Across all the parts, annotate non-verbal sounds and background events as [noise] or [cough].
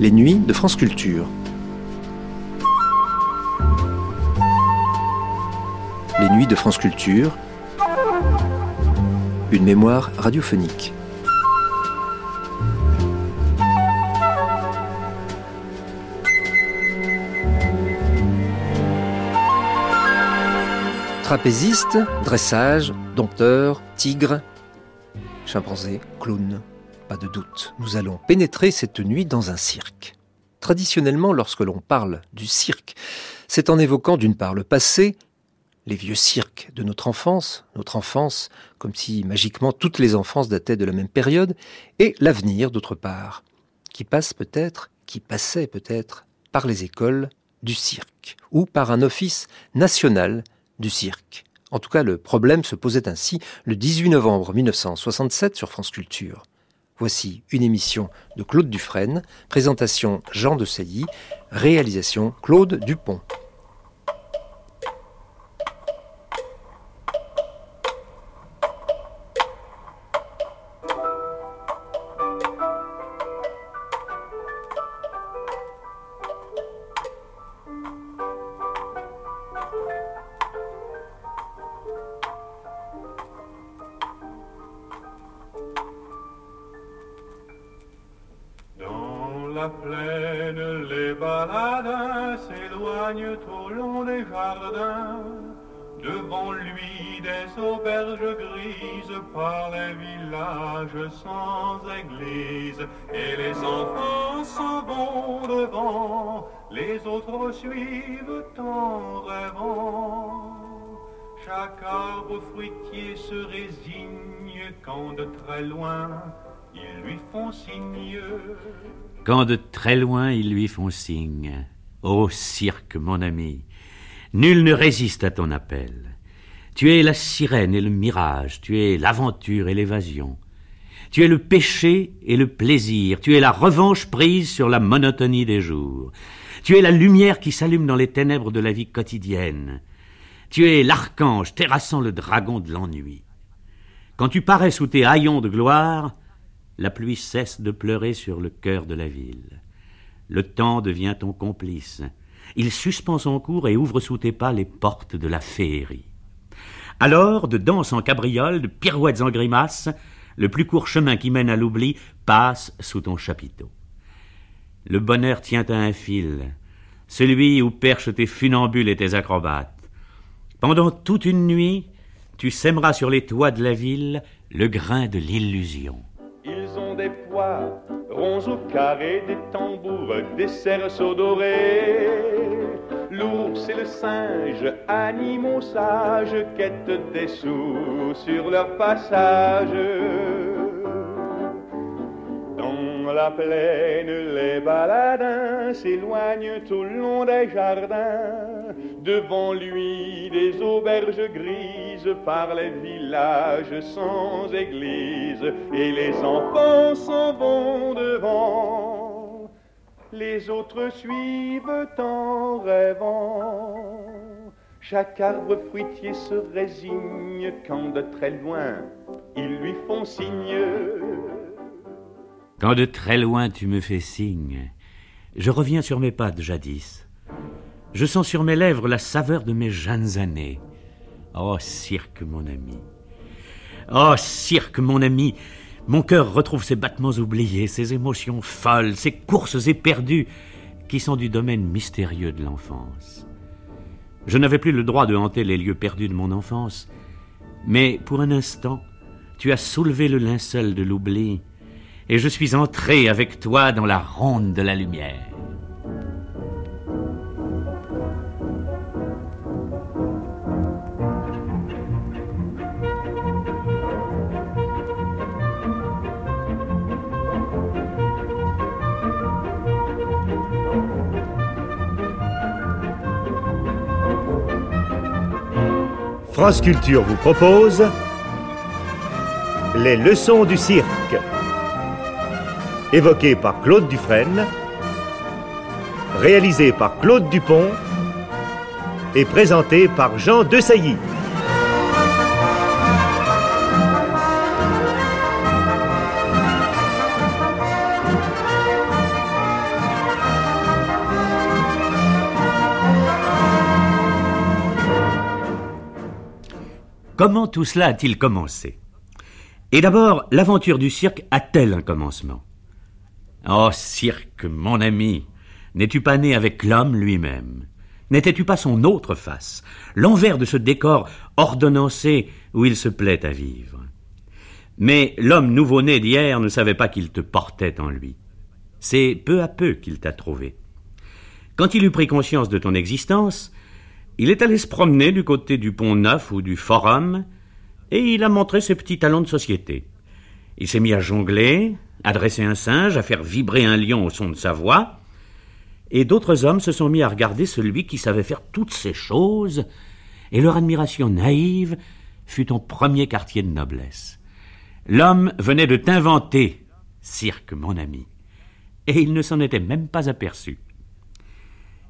Les nuits de France Culture. Les nuits de France Culture. Une mémoire radiophonique. Trapéziste, dressage, dompteur, tigre, chimpanzé, clown. Pas de doute, nous allons pénétrer cette nuit dans un cirque. Traditionnellement, lorsque l'on parle du cirque, c'est en évoquant d'une part le passé, les vieux cirques de notre enfance, notre enfance, comme si magiquement toutes les enfances dataient de la même période, et l'avenir d'autre part, qui passe peut-être, qui passait peut-être par les écoles du cirque, ou par un office national du cirque. En tout cas, le problème se posait ainsi le 18 novembre 1967 sur France Culture. Voici une émission de Claude Dufresne, présentation Jean de Sailly, réalisation Claude Dupont. Quand de très loin ils lui font signe. Quand de très loin ils lui font signe. Ô cirque, mon ami, nul ne résiste à ton appel. Tu es la sirène et le mirage, tu es l'aventure et l'évasion. Tu es le péché et le plaisir, tu es la revanche prise sur la monotonie des jours. Tu es la lumière qui s'allume dans les ténèbres de la vie quotidienne. Tu es l'archange terrassant le dragon de l'ennui. Quand tu parais sous tes haillons de gloire, la pluie cesse de pleurer sur le cœur de la ville. Le temps devient ton complice. Il suspend son cours et ouvre sous tes pas les portes de la féerie. Alors, de danse en cabriole, de pirouettes en grimaces, le plus court chemin qui mène à l'oubli passe sous ton chapiteau. Le bonheur tient à un fil, celui où perchent tes funambules et tes acrobates. Pendant toute une nuit, tu sèmeras sur les toits de la ville le grain de l'illusion. Ils ont des poids ronds ou carrés, des tambours, des cerceaux dorés. L'ours et le singe, animaux sages, quêtent des sous sur leur passage la plaine, les baladins s'éloignent tout le long des jardins. Devant lui, des auberges grises par les villages sans église. Et les enfants s'en vont devant. Les autres suivent en rêvant. Chaque arbre fruitier se résigne quand de très loin ils lui font signe quand de très loin tu me fais signe, je reviens sur mes pas de jadis. Je sens sur mes lèvres la saveur de mes jeunes années. Oh, cirque, mon ami. Oh, cirque, mon ami. Mon cœur retrouve ses battements oubliés, ses émotions folles, ses courses éperdues, qui sont du domaine mystérieux de l'enfance. Je n'avais plus le droit de hanter les lieux perdus de mon enfance, mais pour un instant, tu as soulevé le linceul de l'oubli et je suis entré avec toi dans la ronde de la lumière. France Culture vous propose les leçons du cirque évoqué par Claude Dufresne, réalisé par Claude Dupont et présenté par Jean Desailly. Comment tout cela a-t-il commencé? Et d'abord, l'aventure du cirque a-t-elle un commencement? Oh, cirque, mon ami, n'es-tu pas né avec l'homme lui-même? N'étais-tu pas son autre face, l'envers de ce décor ordonnancé où il se plaît à vivre Mais l'homme nouveau-né d'hier ne savait pas qu'il te portait en lui. C'est peu à peu qu'il t'a trouvé. Quand il eut pris conscience de ton existence, il est allé se promener du côté du Pont Neuf ou du Forum, et il a montré ses petits talents de société. Il s'est mis à jongler, à dresser un singe, à faire vibrer un lion au son de sa voix, et d'autres hommes se sont mis à regarder celui qui savait faire toutes ces choses, et leur admiration naïve fut ton premier quartier de noblesse. L'homme venait de t'inventer, cirque, mon ami, et il ne s'en était même pas aperçu.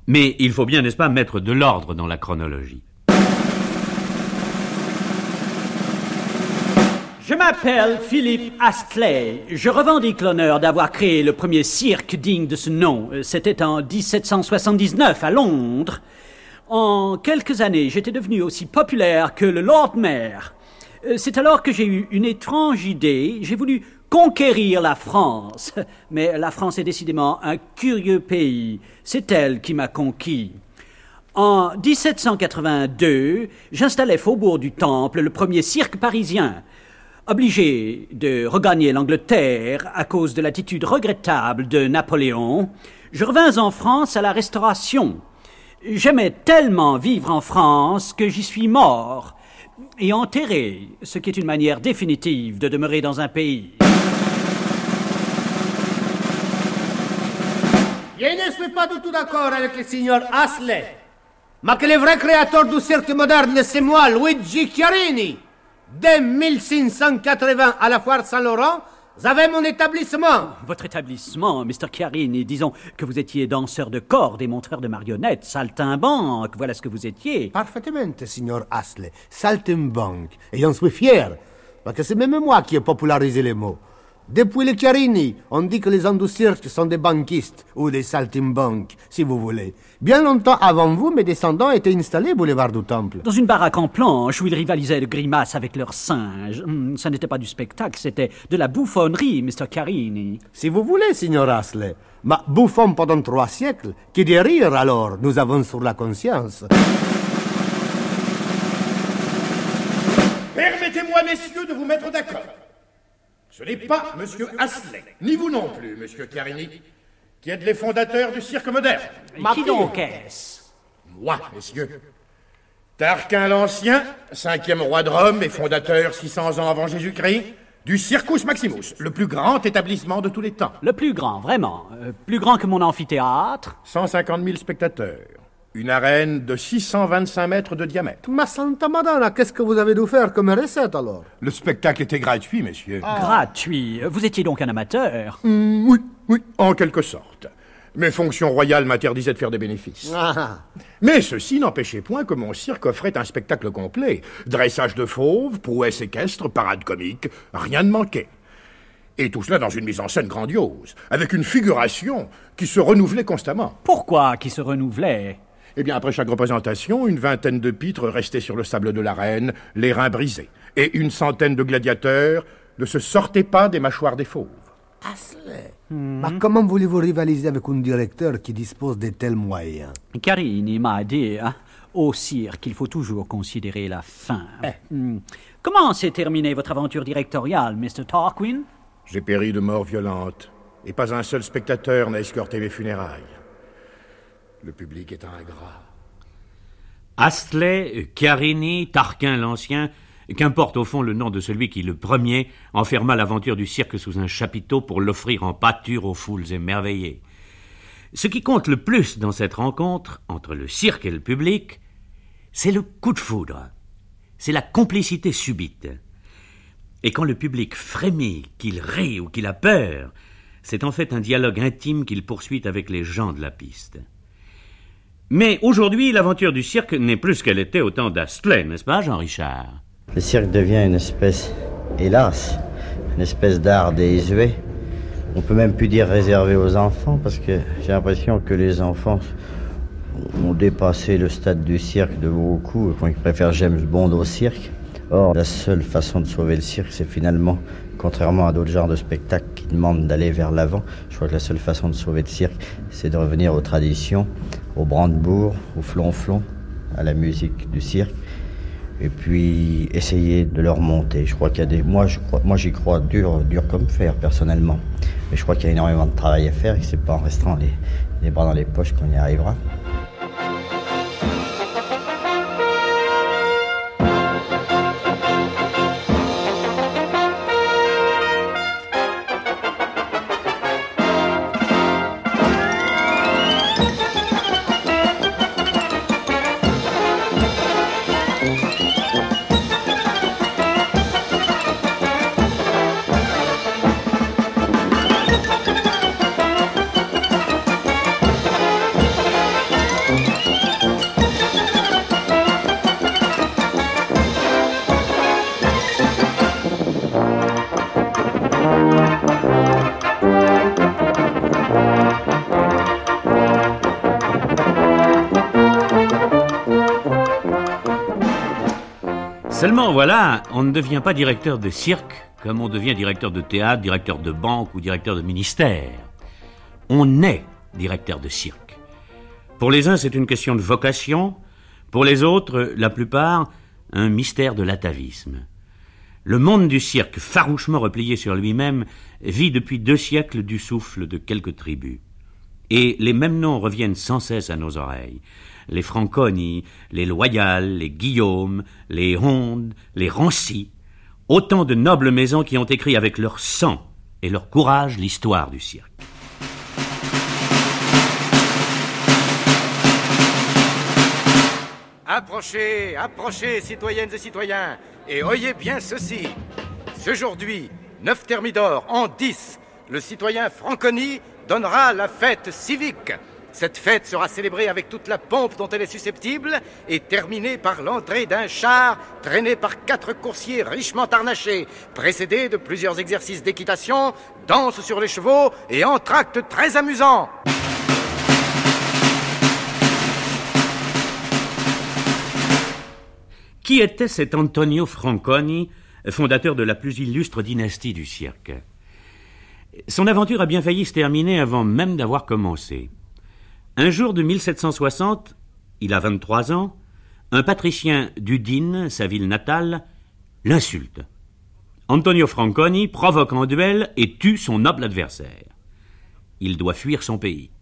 Mais il faut bien, n'est-ce pas, mettre de l'ordre dans la chronologie. Je m'appelle Philippe Astley. Je revendique l'honneur d'avoir créé le premier cirque digne de ce nom. C'était en 1779 à Londres. En quelques années, j'étais devenu aussi populaire que le Lord Mayor. C'est alors que j'ai eu une étrange idée. J'ai voulu conquérir la France. [laughs] Mais la France est décidément un curieux pays. C'est elle qui m'a conquis. En 1782, j'installais Faubourg du Temple, le premier cirque parisien. Obligé de regagner l'Angleterre à cause de l'attitude regrettable de Napoléon, je revins en France à la Restauration. J'aimais tellement vivre en France que j'y suis mort et enterré, ce qui est une manière définitive de demeurer dans un pays. Je ne suis pas du tout d'accord avec le signor. Mais que le vrai créateur du cirque moderne, c'est moi, Luigi Chiarini. Dès 1580, à la foire Saint-Laurent, j'avais mon établissement. Votre établissement, Mr. Chiarini, disons que vous étiez danseur de cordes et montreur de marionnettes, saltimbanque, voilà ce que vous étiez. Parfaitement, signor Asley. Saltimbanque. Et j'en suis fier. Parce que c'est même moi qui ai popularisé les mots. Depuis les Chiarini, on dit que les hommes du cirque sont des banquistes ou des saltimbanques, si vous voulez. Bien longtemps avant vous, mes descendants étaient installés boulevard du Temple. Dans une baraque en planche où ils rivalisaient de grimaces avec leurs singes. Ça n'était pas du spectacle, c'était de la bouffonnerie, Mr. Carini. Si vous voulez, signor Asley. Mais bouffon pendant trois siècles, qui des rires alors nous avons sur la conscience. Permettez-moi, messieurs, de vous mettre d'accord. Ce n'est pas Monsieur Asley, ni vous non plus, Monsieur Carini, qui êtes les fondateurs du cirque moderne. Et qui donc est-ce? Moi, messieurs. Tarquin l'Ancien, cinquième roi de Rome et fondateur 600 ans avant Jésus-Christ, du Circus Maximus, le plus grand établissement de tous les temps. Le plus grand, vraiment. Euh, plus grand que mon amphithéâtre. 150 000 spectateurs. Une arène de 625 mètres de diamètre. Ma Santa Madonna, qu'est-ce que vous avez dû faire comme recette alors? Le spectacle était gratuit, messieurs. Gratuit. Vous étiez donc un amateur. Hmm, oui, oui, en quelque sorte. Mes fonctions royales m'interdisaient de faire des bénéfices. Ah, Mais ceci n'empêchait point que mon cirque offrait un spectacle complet. Dressage de fauves, prouesses équestres, parade comique, rien ne manquait. Et tout cela dans une mise en scène grandiose, avec une figuration qui se renouvelait constamment. Pourquoi qui se renouvelait? Eh bien, après chaque représentation, une vingtaine de pitres restaient sur le sable de l'arène, les reins brisés. Et une centaine de gladiateurs ne se sortaient pas des mâchoires des fauves. Asley. Mais comment voulez-vous rivaliser avec un directeur qui dispose de tels moyens Carini m'a dit hein, au cirque qu'il faut toujours considérer la fin. Hmm. Comment s'est terminée votre aventure directoriale, Mr. Tarquin? J'ai péri de mort violente, et pas un seul spectateur n'a escorté mes funérailles. Le public est ingrat. Astley, Carini, Tarquin l'Ancien, qu'importe au fond le nom de celui qui, le premier, enferma l'aventure du cirque sous un chapiteau pour l'offrir en pâture aux foules émerveillées. Ce qui compte le plus dans cette rencontre entre le cirque et le public, c'est le coup de foudre, c'est la complicité subite. Et quand le public frémit, qu'il rit ou qu'il a peur, c'est en fait un dialogue intime qu'il poursuit avec les gens de la piste. Mais aujourd'hui, l'aventure du cirque n'est plus ce qu'elle était au temps d'Astley, n'est-ce pas, Jean-Richard? Le cirque devient une espèce, hélas, une espèce d'art désuet. On peut même plus dire réservé aux enfants parce que j'ai l'impression que les enfants ont dépassé le stade du cirque de beaucoup, quand ils préfèrent James Bond au cirque. Or, la seule façon de sauver le cirque, c'est finalement, contrairement à d'autres genres de spectacles qui demandent d'aller vers l'avant, je crois que la seule façon de sauver le cirque, c'est de revenir aux traditions, au brandebourg, au flonflon, à la musique du cirque, et puis essayer de leur monter. Je crois qu'il y a des, moi, je crois, moi, j'y crois dur, dur comme fer personnellement, mais je crois qu'il y a énormément de travail à faire et que c'est pas en restant les, les bras dans les poches qu'on y arrivera. Seulement voilà, on ne devient pas directeur de cirque comme on devient directeur de théâtre, directeur de banque ou directeur de ministère. On est directeur de cirque. Pour les uns, c'est une question de vocation, pour les autres, la plupart, un mystère de l'atavisme. Le monde du cirque, farouchement replié sur lui-même, vit depuis deux siècles du souffle de quelques tribus. Et les mêmes noms reviennent sans cesse à nos oreilles les Franconi, les Loyal, les Guillaume, les Honde, les Rancy, autant de nobles maisons qui ont écrit avec leur sang et leur courage l'histoire du cirque. Approchez, approchez, citoyennes et citoyens, et oyez bien ceci. Aujourd'hui, 9 Thermidor en 10, le citoyen Franconi donnera la fête civique cette fête sera célébrée avec toute la pompe dont elle est susceptible et terminée par l'entrée d'un char traîné par quatre coursiers richement harnachés, précédé de plusieurs exercices d'équitation, danse sur les chevaux et entr'actes très amusants. Qui était cet Antonio Franconi, fondateur de la plus illustre dynastie du cirque? Son aventure a bien failli se terminer avant même d'avoir commencé. Un jour de 1760, il a 23 ans, un patricien d'Udine, sa ville natale, l'insulte. Antonio Franconi provoque en duel et tue son noble adversaire. Il doit fuir son pays.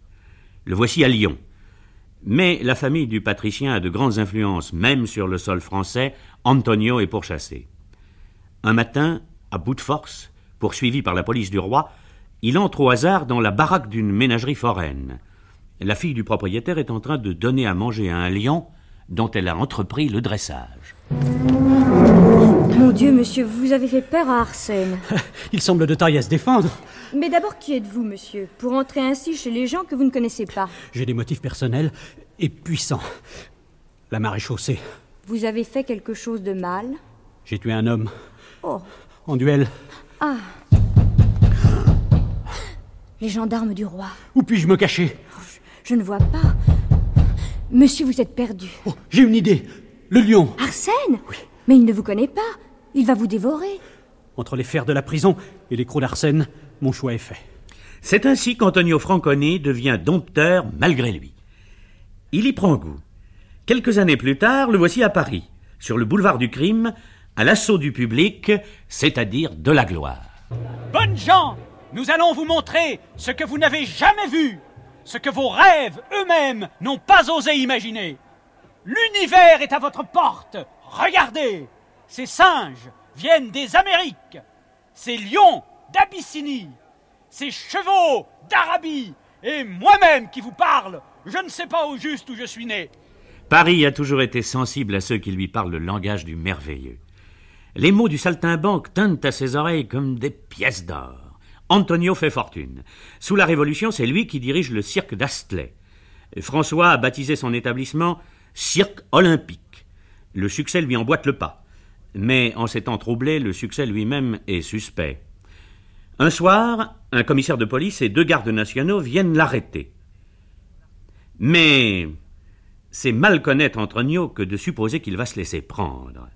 Le voici à Lyon. Mais la famille du patricien a de grandes influences, même sur le sol français. Antonio est pourchassé. Un matin, à bout de force, poursuivi par la police du roi, il entre au hasard dans la baraque d'une ménagerie foraine. La fille du propriétaire est en train de donner à manger à un lion dont elle a entrepris le dressage. Mon Dieu, monsieur, vous avez fait peur à Arsène. [laughs] Il semble de taille à se défendre. Mais d'abord, qui êtes-vous, monsieur, pour entrer ainsi chez les gens que vous ne connaissez pas? J'ai des motifs personnels et puissants. La maréchaussée. Vous avez fait quelque chose de mal? J'ai tué un homme. Oh. En duel. Ah. Les gendarmes du roi. Où puis-je me cacher? Je ne vois pas. Monsieur, vous êtes perdu. Oh, j'ai une idée. Le lion. Arsène Oui. Mais il ne vous connaît pas. Il va vous dévorer. Entre les fers de la prison et les crocs d'Arsène, mon choix est fait. C'est ainsi qu'Antonio Franconi devient dompteur malgré lui. Il y prend goût. Quelques années plus tard, le voici à Paris, sur le boulevard du crime, à l'assaut du public, c'est-à-dire de la gloire. Bonnes gens, nous allons vous montrer ce que vous n'avez jamais vu ce que vos rêves eux-mêmes n'ont pas osé imaginer. L'univers est à votre porte. Regardez, ces singes viennent des Amériques, ces lions d'Abyssinie, ces chevaux d'Arabie, et moi-même qui vous parle, je ne sais pas au juste où je suis né. Paris a toujours été sensible à ceux qui lui parlent le langage du merveilleux. Les mots du saltimbanque teintent à ses oreilles comme des pièces d'or. Antonio fait fortune. Sous la Révolution, c'est lui qui dirige le cirque d'Astley. François a baptisé son établissement Cirque Olympique. Le succès lui emboîte le pas. Mais en s'étant troublé, le succès lui-même est suspect. Un soir, un commissaire de police et deux gardes nationaux viennent l'arrêter. Mais c'est mal connaître Antonio que de supposer qu'il va se laisser prendre.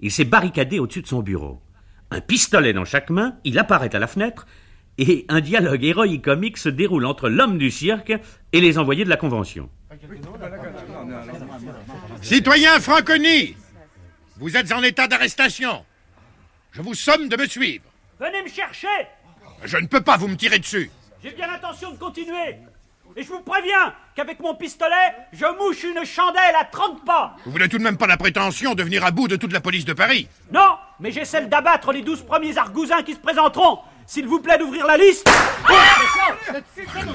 Il s'est barricadé au-dessus de son bureau. Un pistolet dans chaque main, il apparaît à la fenêtre, et un dialogue héroïque comique se déroule entre l'homme du cirque et les envoyés de la Convention. Citoyen Franconi, vous êtes en état d'arrestation. Je vous somme de me suivre. Venez me chercher Je ne peux pas vous me tirer dessus. J'ai bien l'intention de continuer. Et je vous préviens qu'avec mon pistolet, je mouche une chandelle à 30 pas. Vous n'avez tout de même pas la prétention de venir à bout de toute la police de Paris. Non, mais j'ai celle d'abattre les douze premiers argousins qui se présenteront. S'il vous plaît d'ouvrir la liste.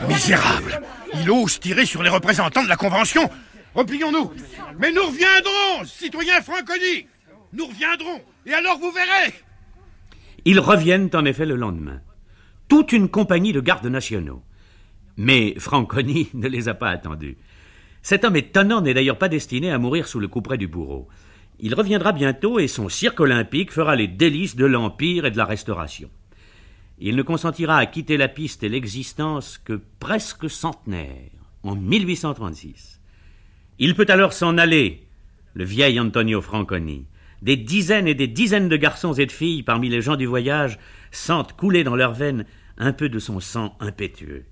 Misérable Il ose tirer sur les représentants de la Convention. Replions-nous. Mais nous reviendrons, citoyen Franconi. Nous reviendrons. Et alors vous verrez. Ils reviennent en effet le lendemain. Toute une compagnie de gardes nationaux. Mais Franconi [laughs] ne les a pas attendus. Cet homme étonnant n'est d'ailleurs pas destiné à mourir sous le couperet du bourreau. Il reviendra bientôt et son cirque olympique fera les délices de l'Empire et de la Restauration. Il ne consentira à quitter la piste et l'existence que presque centenaire, en 1836. Il peut alors s'en aller, le vieil Antonio Franconi. Des dizaines et des dizaines de garçons et de filles parmi les gens du voyage sentent couler dans leurs veines un peu de son sang impétueux.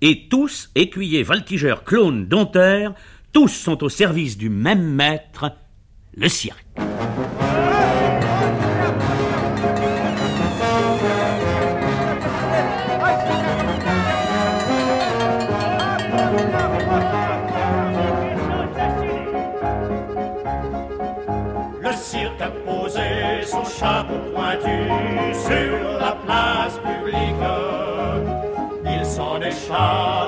Et tous, écuyers, voltigeurs, clones, dompteurs, tous sont au service du même maître, le cirque. Cirque a posé son chapeau pointu sur la place publique. Il s'en échappe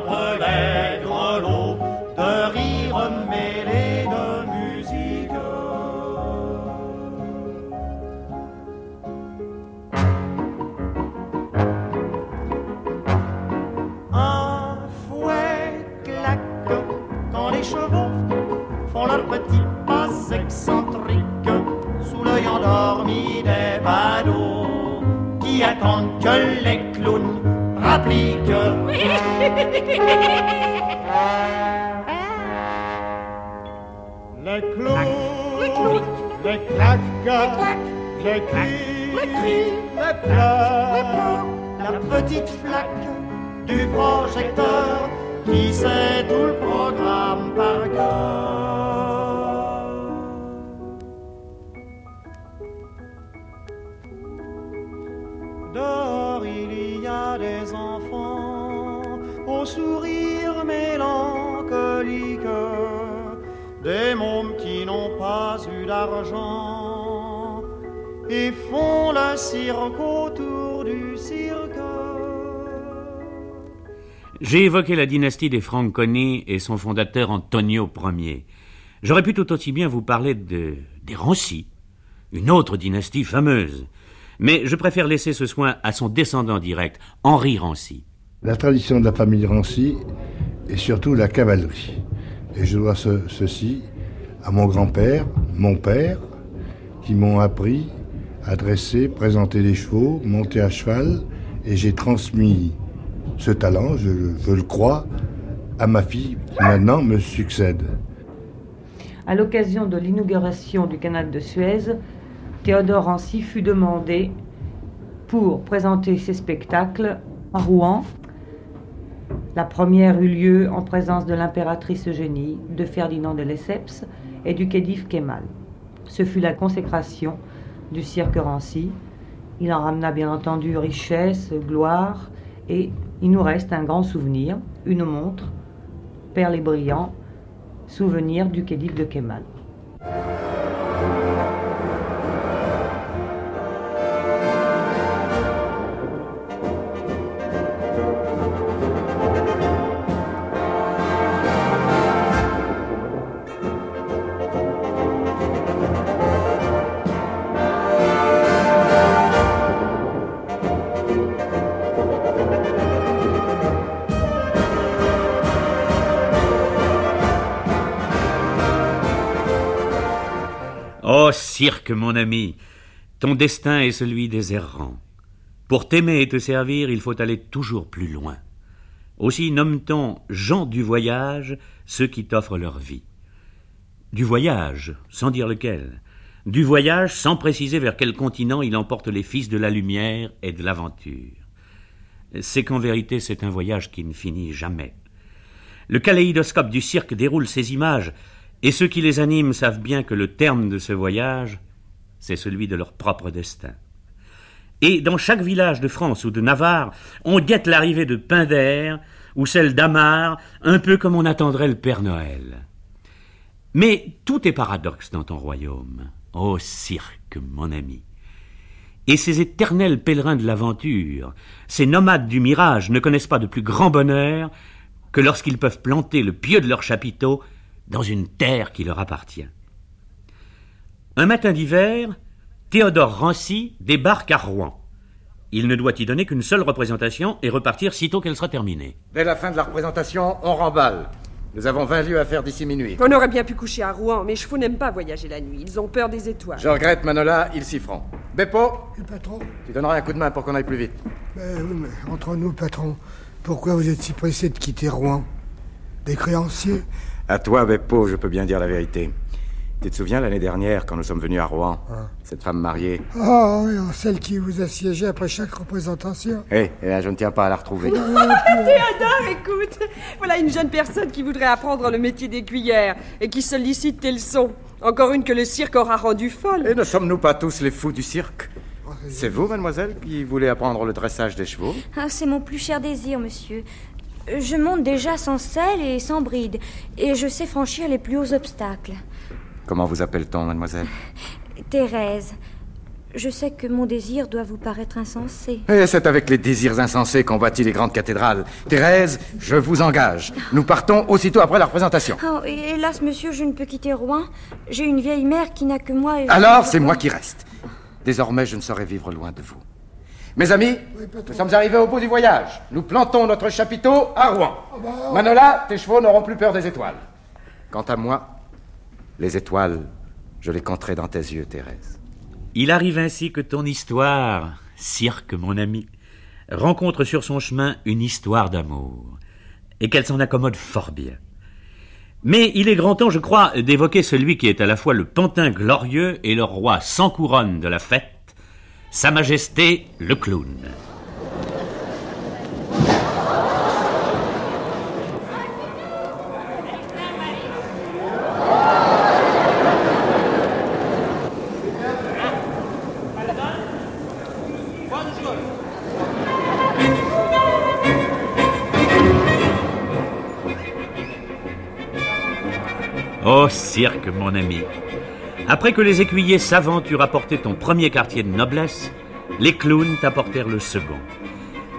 qui attendent que les clowns rappliquent. [laughs] Les clowns, les claques, les cris, les pleurs, la petite flaque du projecteur qui sait tout le programme par cœur. Il y a des enfants au sourire mélancolique, des mômes qui n'ont pas eu d'argent et font le cirque autour du cirque. J'ai évoqué la dynastie des Franconi et son fondateur Antonio Ier. J'aurais pu tout aussi bien vous parler de, des Rancy, une autre dynastie fameuse. Mais je préfère laisser ce soin à son descendant direct, Henri Rancy. La tradition de la famille Rancy et surtout la cavalerie. Et je dois ce- ceci à mon grand-père, mon père, qui m'ont appris à dresser, présenter des chevaux, monter à cheval, et j'ai transmis ce talent, je, je le crois, à ma fille qui maintenant me succède. À l'occasion de l'inauguration du canal de Suez, Théodore Rancy fut demandé pour présenter ses spectacles à Rouen. La première eut lieu en présence de l'impératrice Eugénie, de Ferdinand de Lesseps et du khedive Kemal. Ce fut la consécration du cirque Rancy. Il en ramena bien entendu richesse, gloire, et il nous reste un grand souvenir, une montre, perle et brillant, souvenir du khedive de Kemal. Cirque, mon ami, ton destin est celui des errants. Pour t'aimer et te servir, il faut aller toujours plus loin. Aussi nomme-t-on gens du voyage ceux qui t'offrent leur vie. Du voyage, sans dire lequel. du voyage sans préciser vers quel continent il emporte les fils de la lumière et de l'aventure. C'est qu'en vérité c'est un voyage qui ne finit jamais. Le kaléidoscope du cirque déroule ces images, et ceux qui les animent savent bien que le terme de ce voyage, c'est celui de leur propre destin. Et dans chaque village de France ou de Navarre, on guette l'arrivée de Pinder ou celle d'Amar, un peu comme on attendrait le Père Noël. Mais tout est paradoxe dans ton royaume. Ô cirque, mon ami. Et ces éternels pèlerins de l'aventure, ces nomades du mirage ne connaissent pas de plus grand bonheur que lorsqu'ils peuvent planter le pieu de leur chapiteau dans une terre qui leur appartient. Un matin d'hiver, Théodore Rancy débarque à Rouen. Il ne doit y donner qu'une seule représentation et repartir sitôt qu'elle sera terminée. Dès la fin de la représentation, on remballe. Nous avons 20 lieues à faire d'ici minuit. On aurait bien pu coucher à Rouen, mes chevaux n'aiment pas voyager la nuit. Ils ont peur des étoiles. Je regrette, Manola, ils s'y feront. Beppo Le patron Tu donneras un coup de main pour qu'on aille plus vite. Oui, mais entre nous, patron, pourquoi vous êtes si pressé de quitter Rouen? Des créanciers? À toi, Beppo, je peux bien dire la vérité. Tu te souviens l'année dernière, quand nous sommes venus à Rouen Cette femme mariée? Ah oui, celle qui vous assiégeait après chaque représentation. Eh, eh bien, je ne tiens pas à la retrouver. [laughs] Théodore, écoute Voilà une jeune personne qui voudrait apprendre le métier des cuillères et qui sollicite tes leçons. Encore une que le cirque aura rendue folle. Et ne sommes-nous pas tous les fous du cirque? C'est vous, mademoiselle, qui voulez apprendre le dressage des chevaux? Ah, c'est mon plus cher désir, monsieur. Je monte déjà sans selle et sans bride, et je sais franchir les plus hauts obstacles. Comment vous appelle-t-on, mademoiselle? Thérèse, je sais que mon désir doit vous paraître insensé. Et c'est avec les désirs insensés qu'on bâtit les grandes cathédrales. Thérèse, je vous engage. Nous partons aussitôt après la représentation. Oh, hélas, monsieur, je ne peux quitter Rouen. J'ai une vieille mère qui n'a que moi et... Alors, c'est moi qui reste. Désormais, je ne saurais vivre loin de vous. Mes amis, nous sommes arrivés au bout du voyage. Nous plantons notre chapiteau à Rouen. Manola, tes chevaux n'auront plus peur des étoiles. Quant à moi, les étoiles, je les compterai dans tes yeux, Thérèse. Il arrive ainsi que ton histoire, cirque mon ami, rencontre sur son chemin une histoire d'amour, et qu'elle s'en accommode fort bien. Mais il est grand temps, je crois, d'évoquer celui qui est à la fois le pantin glorieux et le roi sans couronne de la fête, Sa Majesté le clown. Oh cirque, mon ami. Après que les écuyers savants eurent apporté ton premier quartier de noblesse, les clowns t'apportèrent le second.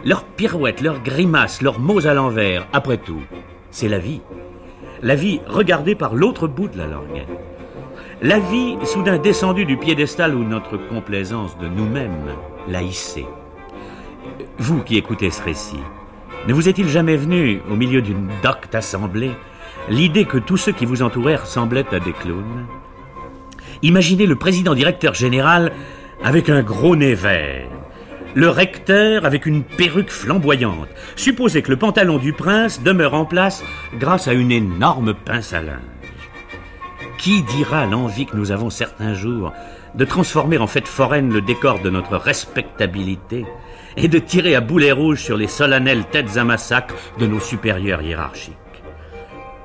Leurs pirouettes, leurs grimaces, leurs mots à l'envers, après tout, c'est la vie. La vie regardée par l'autre bout de la langue. La vie soudain descendue du piédestal où notre complaisance de nous-mêmes l'a hissée. Vous qui écoutez ce récit, ne vous est-il jamais venu, au milieu d'une docte assemblée, l'idée que tous ceux qui vous entouraient ressemblaient à des clowns? Imaginez le président directeur général avec un gros nez vert, le recteur avec une perruque flamboyante. Supposez que le pantalon du prince demeure en place grâce à une énorme pince à linge. Qui dira l'envie que nous avons certains jours de transformer en fête foraine le décor de notre respectabilité et de tirer à boulet rouge sur les solennelles têtes à massacre de nos supérieurs hiérarchiques?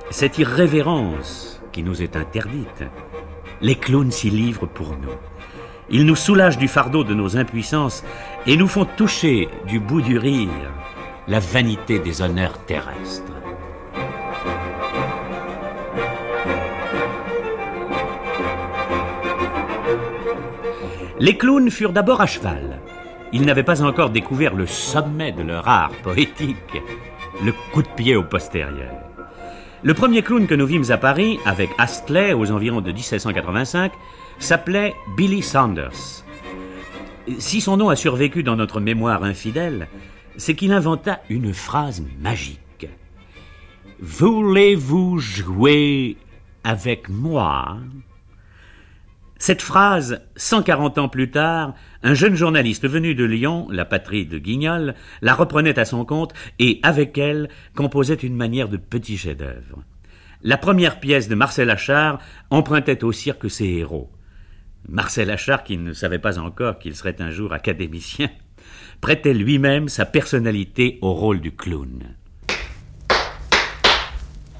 Cette irrévérence qui nous est interdite, les clowns s'y livrent pour nous. Ils nous soulagent du fardeau de nos impuissances et nous font toucher du bout du rire la vanité des honneurs terrestres. Les clowns furent d'abord à cheval. Ils n'avaient pas encore découvert le sommet de leur art poétique, le coup de pied au postérieur. Le premier clown que nous vîmes à Paris, avec Astley aux environs de 1785, s'appelait Billy Sanders. Si son nom a survécu dans notre mémoire infidèle, c'est qu'il inventa une phrase magique. Voulez-vous jouer avec moi? Cette phrase, 140 ans plus tard, un jeune journaliste venu de Lyon, la patrie de Guignol, la reprenait à son compte et, avec elle, composait une manière de petit chef-d'œuvre. La première pièce de Marcel Achard empruntait au cirque ses héros. Marcel Achard, qui ne savait pas encore qu'il serait un jour académicien, prêtait lui-même sa personnalité au rôle du clown.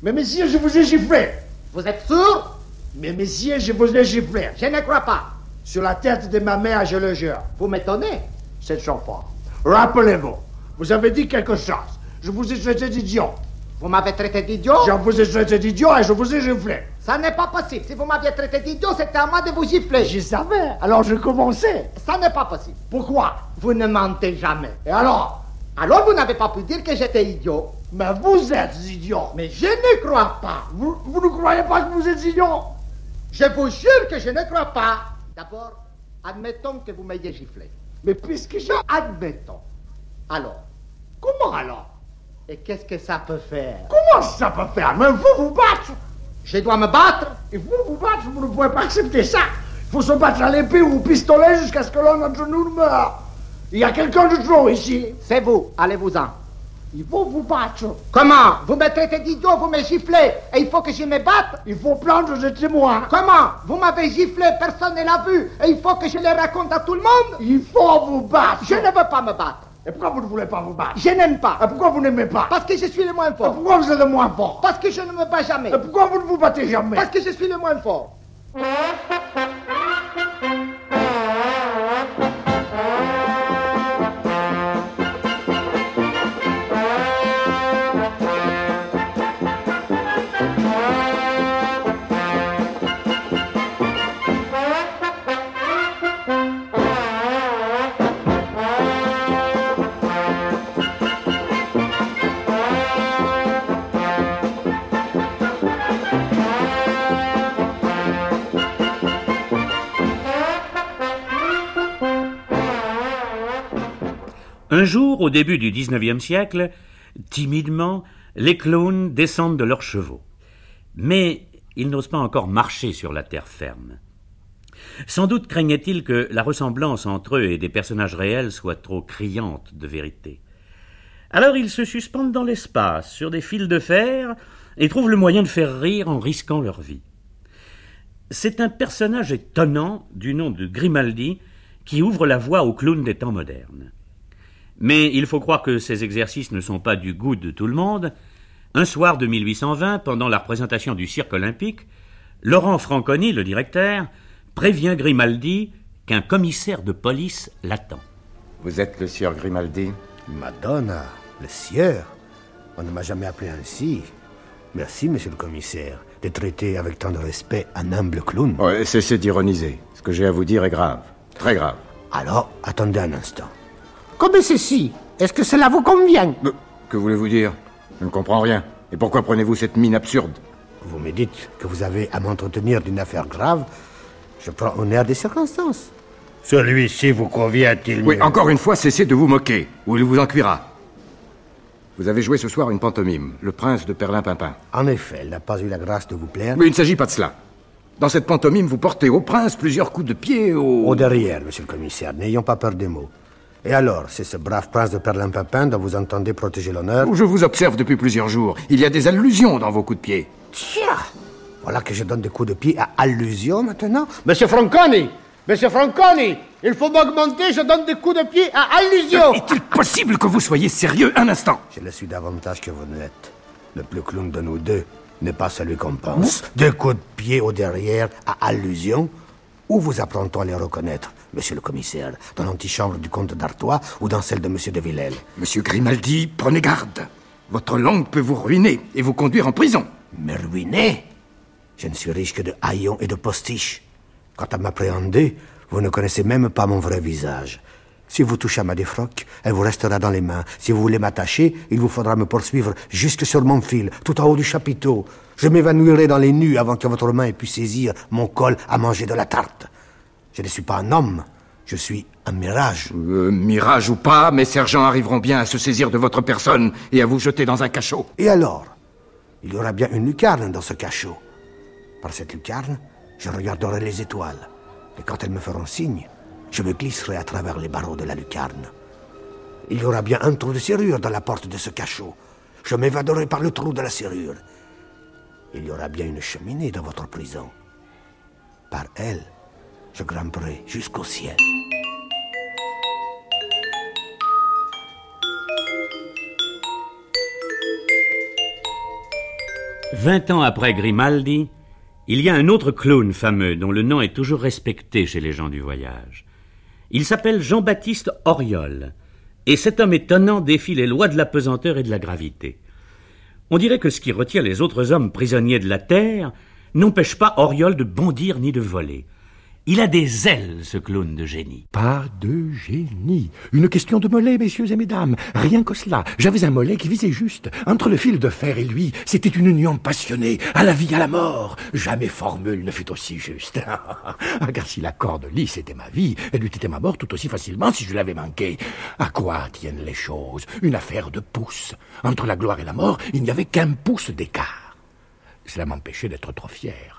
Mais messieurs, je vous ai giflé. Vous êtes sûr Mais messieurs, je vous ai giflé. Je ne crois pas. Sur la tête de ma mère, je le jure. Vous m'étonnez C'est chanfort. Rappelez-vous, vous avez dit quelque chose. Je vous ai traité d'idiot. Vous m'avez traité d'idiot? Je vous ai traité d'idiot et je vous ai giflé. Ça n'est pas possible. Si vous m'aviez traité d'idiot, c'était à moi de vous gifler. Je savais, alors je commençais. Ça n'est pas possible. Pourquoi? Vous ne mentez jamais. Et alors? Alors vous n'avez pas pu dire que j'étais idiot. Mais vous êtes idiot. Mais je ne crois pas. Vous, vous ne croyez pas que vous êtes idiot? Je vous jure que je ne crois pas. D'abord, admettons que vous m'ayez giflé. Mais puisque je... Admettons. Alors Comment alors? Et qu'est-ce que ça peut faire? Comment ça peut faire? Mais vous vous battre Je dois me battre Et vous vous battre, vous ne pouvez pas accepter ça. Il faut se battre à l'épée ou au pistolet jusqu'à ce que l'un d'entre nous meure. Il y a quelqu'un de trop ici. C'est vous, allez-vous-en. Il faut vous battre. Comment? Vous me traitez d'idiot, vous me giflez, et il faut que je me batte? Il faut prendre des témoins. Comment? Vous m'avez giflé, personne ne l'a vu, et il faut que je le raconte à tout le monde? Il faut vous battre. Je ne veux pas me battre. Et pourquoi vous ne voulez pas vous battre? Je n'aime pas. Et pourquoi vous n'aimez pas? Parce que je suis le moins Et fort. pourquoi vous êtes le moins fort? Parce que je ne me bats jamais. Et pourquoi vous ne vous battez jamais? Parce que je suis le moins fort. Un jour, au début du XIXe siècle, timidement, les clowns descendent de leurs chevaux. Mais ils n'osent pas encore marcher sur la terre ferme. Sans doute craignait-il que la ressemblance entre eux et des personnages réels soit trop criante de vérité. Alors ils se suspendent dans l'espace, sur des fils de fer, et trouvent le moyen de faire rire en risquant leur vie. C'est un personnage étonnant du nom de Grimaldi qui ouvre la voie aux clowns des temps modernes. Mais il faut croire que ces exercices ne sont pas du goût de tout le monde. Un soir de 1820, pendant la représentation du cirque olympique, Laurent Franconi, le directeur, prévient Grimaldi qu'un commissaire de police l'attend. Vous êtes le sieur Grimaldi? Madonna, le sieur. On ne m'a jamais appelé ainsi. Merci, monsieur le commissaire, de traiter avec tant de respect un humble clown. Ouais, cessez d'ironiser. Ce que j'ai à vous dire est grave. Très grave. Alors, attendez un instant. Comme ceci, est-ce que cela vous convient Mais, que voulez-vous dire? Je ne comprends rien. Et pourquoi prenez-vous cette mine absurde? Vous me dites que vous avez à m'entretenir d'une affaire grave. Je prends air des circonstances. Celui-ci vous convient-il Oui, mieux? encore une fois, cessez de vous moquer, ou il vous en cuira. Vous avez joué ce soir une pantomime, Le Prince de Perlimpinpin. En effet, elle n'a pas eu la grâce de vous plaire. Mais il ne s'agit pas de cela. Dans cette pantomime, vous portez au prince plusieurs coups de pied au... Au derrière, monsieur le commissaire, n'ayons pas peur des mots. Et alors, c'est ce brave prince de Perlimpinpin dont vous entendez protéger l'honneur Je vous observe depuis plusieurs jours. Il y a des allusions dans vos coups de pied. Tiens Voilà que je donne des coups de pied à allusion maintenant Monsieur Franconi Monsieur Franconi Il faut m'augmenter, je donne des coups de pied à allusion Est-il possible que vous soyez sérieux un instant? Je le suis davantage que vous ne l'êtes. Le plus clown de nous deux n'est pas celui qu'on pense. Deux coups de pied au derrière à allusion Où vous apprend-on à les reconnaître, monsieur le commissaire Dans l'antichambre du comte d'Artois ou dans celle de monsieur de Villèle Monsieur Grimaldi, prenez garde. Votre langue peut vous ruiner et vous conduire en prison. Me ruiner? Je ne suis riche que de haillons et de postiches. Quant à m'appréhender, vous ne connaissez même pas mon vrai visage. Si vous touchez à ma défroque, elle vous restera dans les mains. Si vous voulez m'attacher, il vous faudra me poursuivre jusque sur mon fil, tout en haut du chapiteau. Je m'évanouirai dans les nues avant que votre main ait pu saisir mon col à manger de la tarte. Je ne suis pas un homme, je suis un mirage. Euh, mirage ou pas, mes sergents arriveront bien à se saisir de votre personne et à vous jeter dans un cachot. Et alors Il y aura bien une lucarne dans ce cachot. Par cette lucarne, je regarderai les étoiles. Et quand elles me feront signe, je me glisserai à travers les barreaux de la lucarne. Il y aura bien un trou de serrure dans la porte de ce cachot. Je m'évaderai par le trou de la serrure. Il y aura bien une cheminée dans votre prison. Par elle, je jusqu'au ciel. Vingt ans après Grimaldi, il y a un autre clown fameux dont le nom est toujours respecté chez les gens du voyage. Il s'appelle Jean-Baptiste Auriol, et cet homme étonnant défie les lois de la pesanteur et de la gravité. On dirait que ce qui retient les autres hommes prisonniers de la terre n'empêche pas Auriol de bondir ni de voler. Il a des ailes, ce clown de génie. Pas de génie. Une question de mollet, messieurs et mesdames. Rien que cela. J'avais un mollet qui visait juste. Entre le fil de fer et lui, c'était une union passionnée, à la vie, à la mort. Jamais formule ne fut aussi juste. [laughs] Ah, car si la corde lisse était ma vie, elle eût été ma mort tout aussi facilement si je l'avais manqué. À quoi tiennent les choses? Une affaire de pouce. Entre la gloire et la mort, il n'y avait qu'un pouce d'écart. Cela m'empêchait d'être trop fier.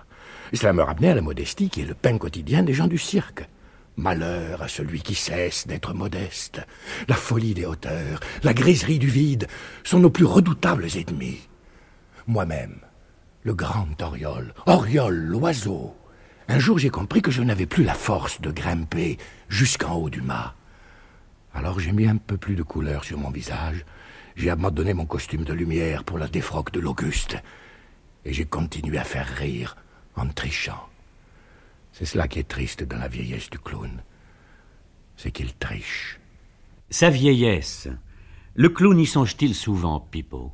Cela me ramenait à la modestie qui est le pain quotidien des gens du cirque. Malheur à celui qui cesse d'être modeste. La folie des hauteurs, la griserie du vide sont nos plus redoutables ennemis. Moi-même, le grand Oriol, Oriol l'oiseau. Un jour j'ai compris que je n'avais plus la force de grimper jusqu'en haut du mât. Alors j'ai mis un peu plus de couleur sur mon visage, j'ai abandonné mon costume de lumière pour la défroque de l'Auguste, et j'ai continué à faire rire en trichant. C'est cela qui est triste dans la vieillesse du clown. C'est qu'il triche. Sa vieillesse. Le clown y songe-t-il souvent, Pipo?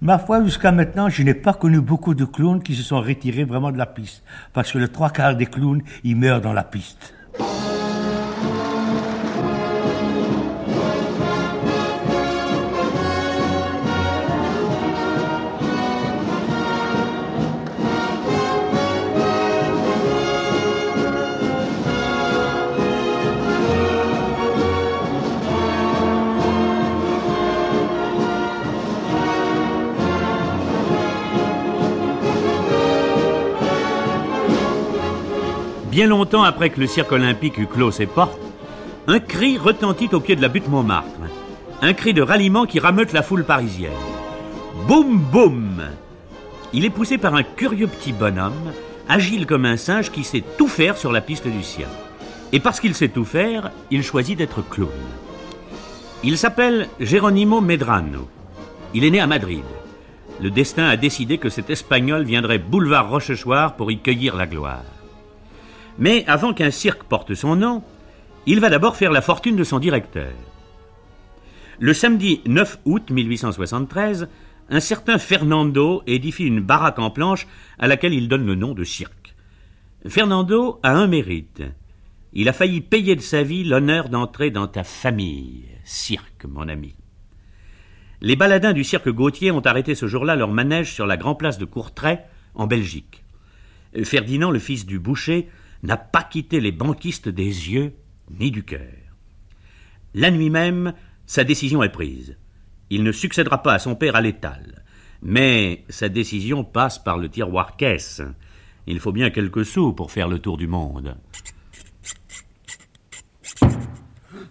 Ma foi, jusqu'à maintenant, je n'ai pas connu beaucoup de clowns qui se sont retirés vraiment de la piste. Parce que le trois quarts des clowns, ils meurent dans la piste. Bien longtemps après que le cirque olympique eut clos ses portes, un cri retentit au pied de la butte Montmartre. Un cri de ralliement qui rameute la foule parisienne. Boum boum Il est poussé par un curieux petit bonhomme, agile comme un singe qui sait tout faire sur la piste du cirque. Et parce qu'il sait tout faire, il choisit d'être clown. Il s'appelle Geronimo Medrano. Il est né à Madrid. Le destin a décidé que cet Espagnol viendrait boulevard Rochechouart pour y cueillir la gloire. Mais avant qu'un cirque porte son nom, il va d'abord faire la fortune de son directeur. Le samedi 9 août 1873, un certain Fernando édifie une baraque en planche à laquelle il donne le nom de cirque. Fernando a un mérite. Il a failli payer de sa vie l'honneur d'entrer dans ta famille, cirque, mon ami. Les baladins du cirque Gauthier ont arrêté ce jour-là leur manège sur la grande place de Courtrai, en Belgique. Ferdinand, le fils du boucher, n'a pas quitté les banquistes des yeux ni du cœur. La nuit même, sa décision est prise. Il ne succédera pas à son père à l'étal. Mais sa décision passe par le tiroir caisse. Il faut bien quelques sous pour faire le tour du monde.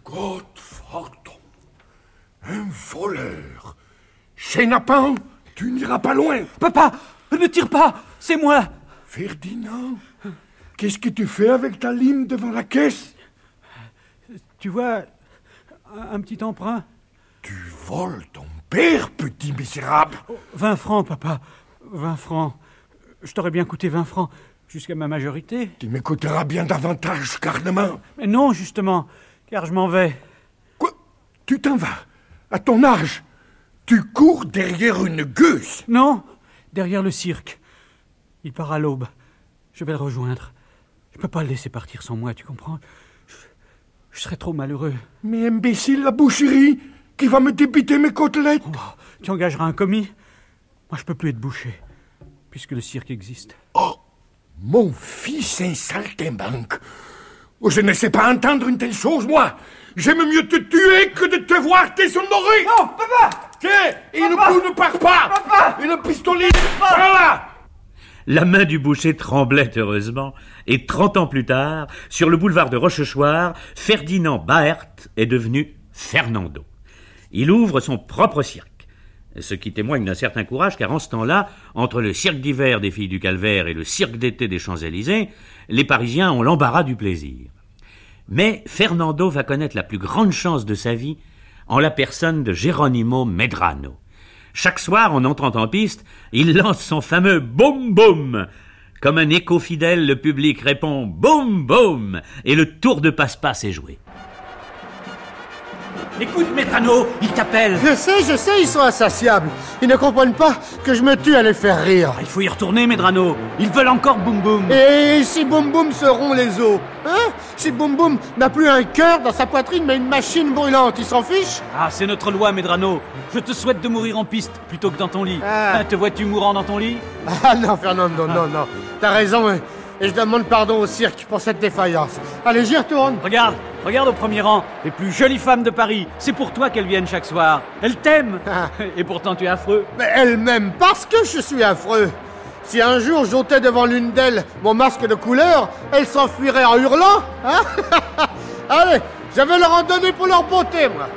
Godfordon, un voleur. Chenapan, tu n'iras pas loin. Papa, ne tire pas, c'est moi. Ferdinand, qu'est-ce que tu fais avec ta lime devant la caisse? Tu vois, un, petit emprunt. Tu voles ton père, petit misérable. Oh, 20 francs, papa. 20 francs. Je t'aurais bien coûté 20 francs jusqu'à ma majorité. Tu me coûteras bien davantage, carnement. Mais non, justement, car je m'en vais. Quoi? Tu t'en vas? À ton âge? Tu cours derrière une gueuse? Non, derrière le cirque. Il part à l'aube. Je vais le rejoindre. Je peux pas le laisser partir sans moi, tu comprends? Je, je serais trop malheureux. Mais imbécile, la boucherie Qui va me débiter mes côtelettes. Oh, Tu engageras un commis? Moi, je peux plus être bouché, puisque le cirque existe. Oh Mon fils, un saltimbanque oh, Je ne sais pas entendre une telle chose, moi. J'aime mieux te tuer que de te voir déshonoré. Non, papa! Tiens, une coup ne part pas. Papa! Une pistolet Par là la main du boucher tremblait heureusement, et trente ans plus tard, sur le boulevard de Rochechouart, Ferdinand Baert est devenu Fernando. Il ouvre son propre cirque. Ce qui témoigne d'un certain courage, car en ce temps-là, entre le cirque d'hiver des filles du Calvaire et le cirque d'été des Champs-Élysées, les Parisiens ont l'embarras du plaisir. Mais Fernando va connaître la plus grande chance de sa vie en la personne de Geronimo Medrano. Chaque soir, en entrant en piste, il lance son fameux boum boum. Comme un écho fidèle, le public répond boum boum et le tour de passe-passe est joué. Écoute, Medrano, il t'appelle. Je sais, je sais, ils sont insatiables. Ils ne comprennent pas que je me tue à les faire rire. Il faut y retourner, Medrano. Ils veulent encore Boum Boum. Et si Boum Boum seront les os? Hein? Si Boum Boum n'a plus un cœur dans sa poitrine, mais une machine brûlante, ils s'en fichent Ah, c'est notre loi, Medrano. Je te souhaite de mourir en piste plutôt que dans ton lit. Ah. Te vois-tu mourant dans ton lit? Ah non, Fernando, non, non. T'as raison, et, et je demande pardon au cirque pour cette défaillance. Allez, j'y retourne. Regarde, regarde au premier rang, les plus jolies femmes de Paris. C'est pour toi qu'elles viennent chaque soir. Elles t'aiment. [laughs] Et pourtant tu es affreux. Mais elle m'aime parce que je suis affreux. Si un jour j'ôtais devant l'une d'elles mon masque de couleur, elle s'enfuirait en hurlant. Hein? [laughs] Allez, je vais leur en donner pour leur beauté, moi.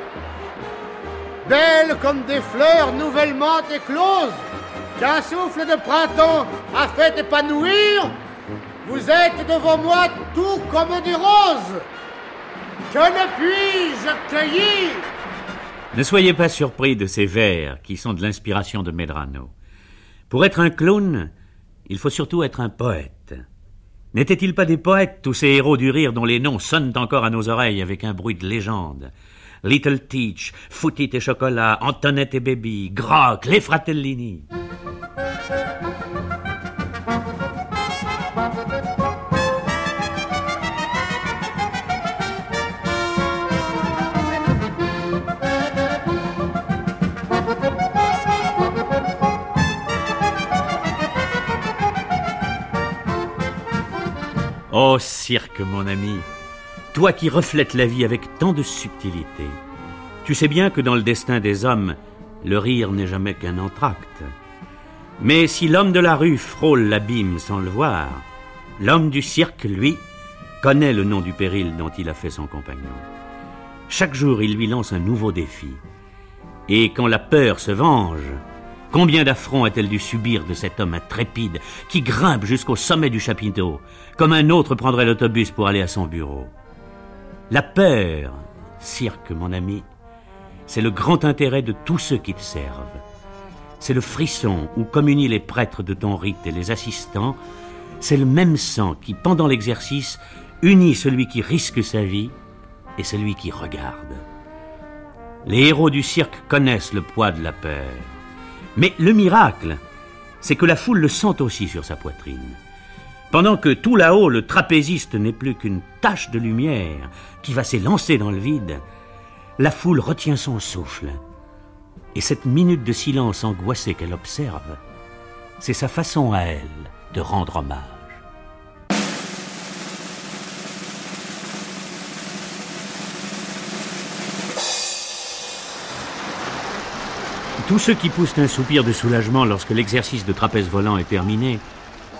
Belles comme des fleurs nouvellement écloses, qu'un souffle de printemps a fait épanouir, vous êtes devant moi tout comme des roses. Que ne puis-je cueillir Ne soyez pas surpris de ces vers qui sont de l'inspiration de Medrano. Pour être un clown, il faut surtout être un poète. N'étaient-ils pas des poètes, tous ces héros du rire dont les noms sonnent encore à nos oreilles avec un bruit de légende? Little Teach, Footit et Chocolat, Antoinette et Baby, Grock, les Fratellini. Oh cirque, mon ami, toi qui reflètes la vie avec tant de subtilité, tu sais bien que dans le destin des hommes, le rire n'est jamais qu'un entracte. Mais si l'homme de la rue frôle l'abîme sans le voir, l'homme du cirque, lui, connaît le nom du péril dont il a fait son compagnon. Chaque jour, il lui lance un nouveau défi. Et quand la peur se venge, combien d'affronts a-t-elle dû subir de cet homme intrépide qui grimpe jusqu'au sommet du chapiteau, comme un autre prendrait l'autobus pour aller à son bureau? La peur, cirque, mon ami, c'est le grand intérêt de tous ceux qui te servent. C'est le frisson où communient les prêtres de ton rite et les assistants. C'est le même sang qui, pendant l'exercice, unit celui qui risque sa vie et celui qui regarde. Les héros du cirque connaissent le poids de la peur. Mais le miracle, c'est que la foule le sent aussi sur sa poitrine. Pendant que tout là-haut, le trapéziste n'est plus qu'une tache de lumière qui va s'élancer dans le vide, la foule retient son souffle. Et cette minute de silence angoissé qu'elle observe, c'est sa façon à elle de rendre hommage. Tous ceux qui poussent un soupir de soulagement lorsque l'exercice de trapèze volant est terminé,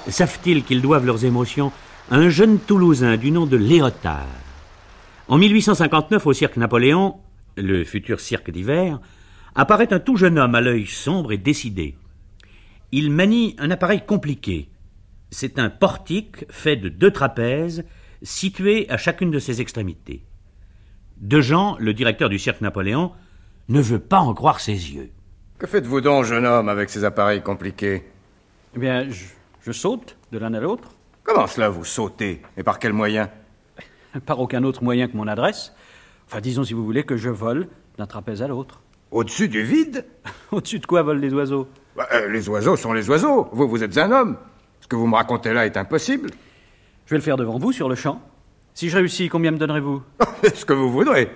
savent-ils qu'ils doivent leurs émotions à un jeune Toulousain du nom de Léotard En 1859, au cirque Napoléon, le futur cirque d'hiver, apparaît un tout jeune homme à l'œil sombre et décidé. Il manie un appareil compliqué. C'est un portique fait de deux trapèzes situés à chacune de ses extrémités. Dejean, le directeur du cirque Napoléon, ne veut pas en croire ses yeux. Que faites-vous donc, jeune homme, avec ces appareils compliqués? Eh bien, je, je saute de l'un à l'autre. Comment cela, vous sautez? Et par quel moyen? [laughs] Par aucun autre moyen que mon adresse. Enfin, disons, si vous voulez, que je vole d'un trapèze à l'autre. Au-dessus du vide? [laughs] Au-dessus de quoi volent les oiseaux? Bah, euh, Les oiseaux sont les oiseaux. Vous, vous êtes un homme. Ce que vous me racontez là est impossible. Je vais le faire devant vous, sur le champ. Si je réussis, combien me donnerez-vous? [laughs] Ce que vous voudrez.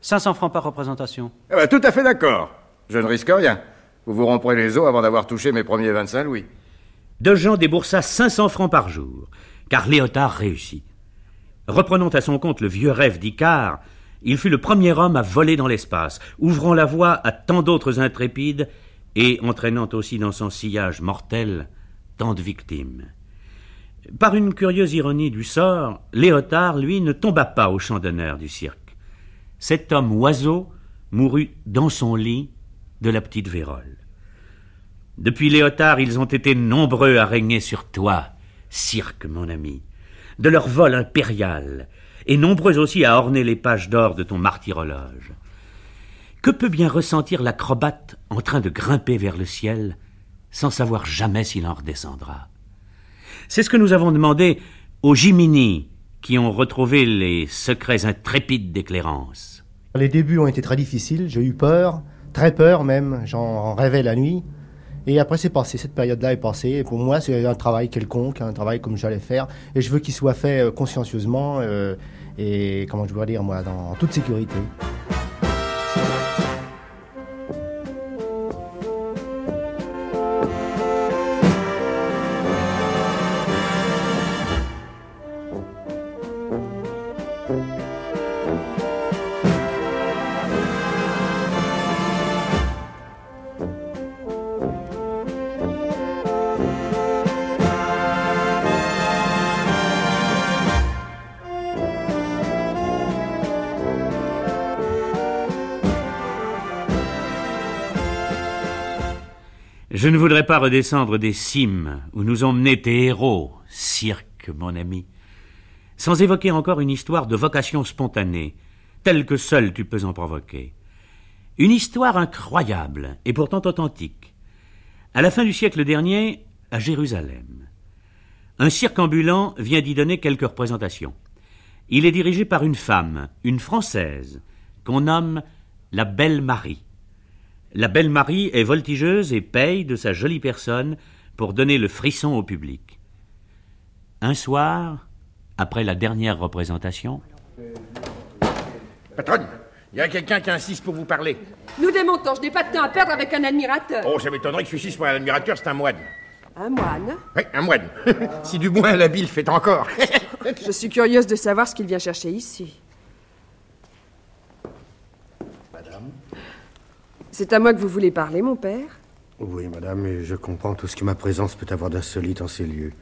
500 francs par représentation. Eh ben, tout à fait d'accord. Je ne risque rien. Vous vous romprez les os avant d'avoir touché mes premiers 25 louis. Dejean déboursa 500 francs par jour, car Léotard réussit. Reprenant à son compte le vieux rêve d'Icare, il fut le premier homme à voler dans l'espace, ouvrant la voie à tant d'autres intrépides et entraînant aussi dans son sillage mortel tant de victimes. Par une curieuse ironie du sort, Léotard, lui, ne tomba pas au champ d'honneur du cirque. Cet homme oiseau mourut dans son lit de la petite Vérole. Depuis Léotard, ils ont été nombreux à régner sur toi, cirque, mon ami, de leur vol impérial, et nombreux aussi à orner les pages d'or de ton martyrologe. Que peut bien ressentir l'acrobate en train de grimper vers le ciel sans savoir jamais s'il en redescendra? C'est ce que nous avons demandé aux Jimini qui ont retrouvé les secrets intrépides d'éclairance. Les débuts ont été très difficiles, j'ai eu peur, très peur même, j'en rêvais la nuit. Et après, c'est passé, cette période-là est passée. Et pour moi, c'est un travail quelconque, un travail comme j'allais faire. Et je veux qu'il soit fait euh, consciencieusement euh, et, comment je dois dire, moi, dans toute sécurité. Voudrais pas redescendre des cimes où nous menés tes héros, cirque, mon ami, sans évoquer encore une histoire de vocation spontanée, telle que seul tu peux en provoquer. Une histoire incroyable et pourtant authentique. À la fin du siècle dernier, à Jérusalem, un cirque ambulant vient d'y donner quelques représentations. Il est dirigé par une femme, une Française, qu'on nomme la Belle Marie. La belle Marie est voltigeuse et paye de sa jolie personne pour donner le frisson au public. Un soir, après la dernière représentation. Patronne, il y a quelqu'un qui insiste pour vous parler. Nous démontons, je n'ai pas de temps à perdre avec un admirateur. Oh, ça m'étonnerait que celui-ci soit un admirateur, c'est un moine. Un moine Oui, un moine. [laughs] si du moins la bille fait encore. [laughs] Je suis curieuse de savoir ce qu'il vient chercher ici. Madame C'est à moi que vous voulez parler, mon père? Oui, madame, et je comprends tout ce que ma présence peut avoir d'insolite en ces lieux.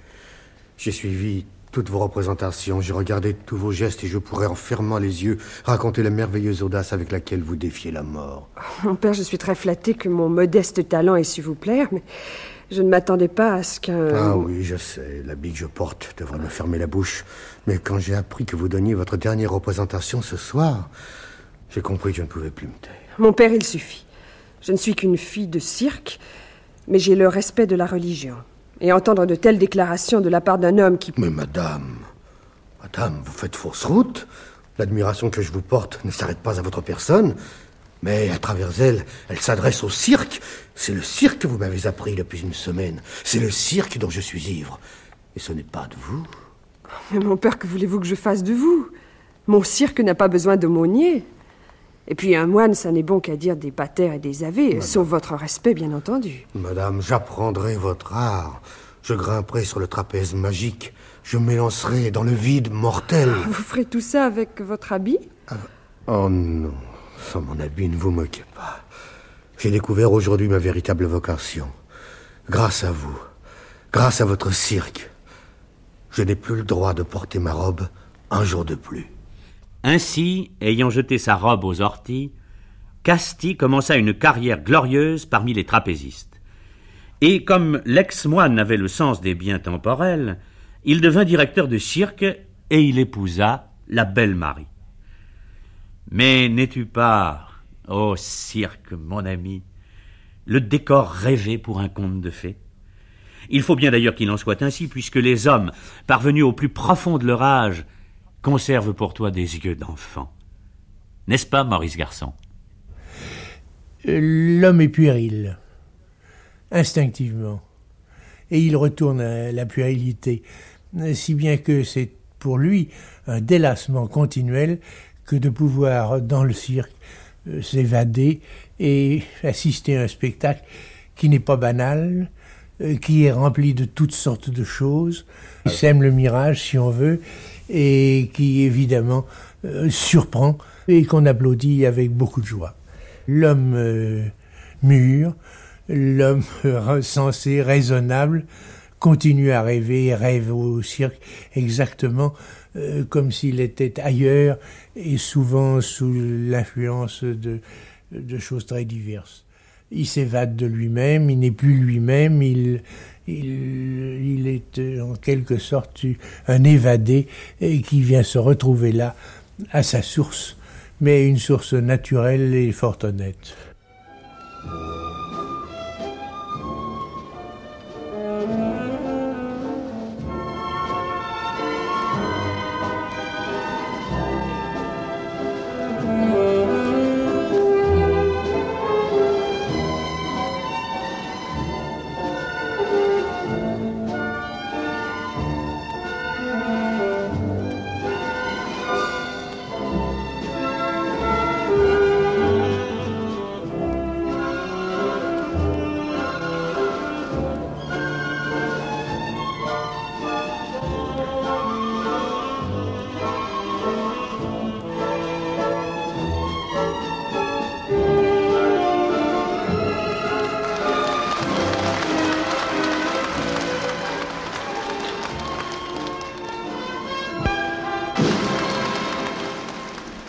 J'ai suivi toutes vos représentations, j'ai regardé tous vos gestes et je pourrais, en fermant les yeux, raconter la merveilleuse audace avec laquelle vous défiez la mort. Mon père, je suis très flattée que mon modeste talent ait su vous plaire, mais je ne m'attendais pas à ce qu'un... Ah oui, je sais, l'habit que je porte devrait me fermer la bouche. Mais quand j'ai appris que vous donniez votre dernière représentation ce soir, j'ai compris que je ne pouvais plus me taire. Mon père, il suffit. Je ne suis qu'une fille de cirque, mais j'ai le respect de la religion. Et entendre de telles déclarations de la part d'un homme qui... Mais madame, madame, vous faites fausse route. L'admiration que je vous porte ne s'arrête pas à votre personne, mais à travers elle, elle s'adresse au cirque. C'est le cirque que vous m'avez appris depuis une semaine. C'est le cirque dont je suis ivre. Et ce n'est pas de vous. Mais mon père, que voulez-vous que je fasse de vous? Mon cirque n'a pas besoin d'aumônier. Et puis un moine, ça n'est bon qu'à dire des patères et des avés, sauf votre respect, bien entendu. Madame, j'apprendrai votre art. Je grimperai sur le trapèze magique. Je m'élancerai dans le vide mortel. Vous ferez tout ça avec votre habit? Oh non, sans mon habit, ne vous moquez pas. J'ai découvert aujourd'hui ma véritable vocation. Grâce à vous, grâce à votre cirque, je n'ai plus le droit de porter ma robe un jour de plus. Ainsi, ayant jeté sa robe aux orties, Casti commença une carrière glorieuse parmi les trapézistes. Et comme l'ex-moine avait le sens des biens temporels, il devint directeur de cirque et il épousa la belle Marie. Mais n'es-tu pas, ô cirque, mon ami, le décor rêvé pour un conte de fées? Il faut bien d'ailleurs qu'il en soit ainsi, puisque les hommes, parvenus au plus profond de leur âge, conservent pour toi des yeux d'enfant. N'est-ce pas, Maurice Garçon? L'homme est puéril, instinctivement, et il retourne à la puérilité, si bien que c'est pour lui un délassement continuel que de pouvoir, dans le cirque, s'évader et assister à un spectacle qui n'est pas banal, euh, qui est rempli de toutes sortes de choses, qui sème le mirage, si on veut, et qui, évidemment, euh, surprend et qu'on applaudit avec beaucoup de joie. L'homme euh, mûr, l'homme euh, sensé, raisonnable, continue à rêver rêve au cirque exactement euh, comme s'il était ailleurs et souvent sous l'influence de, de choses très diverses. Il s'évade de lui-même, il n'est plus lui-même, il, est euh, en quelque sorte un évadé qui vient se retrouver là à sa source, mais une source naturelle et fort honnête.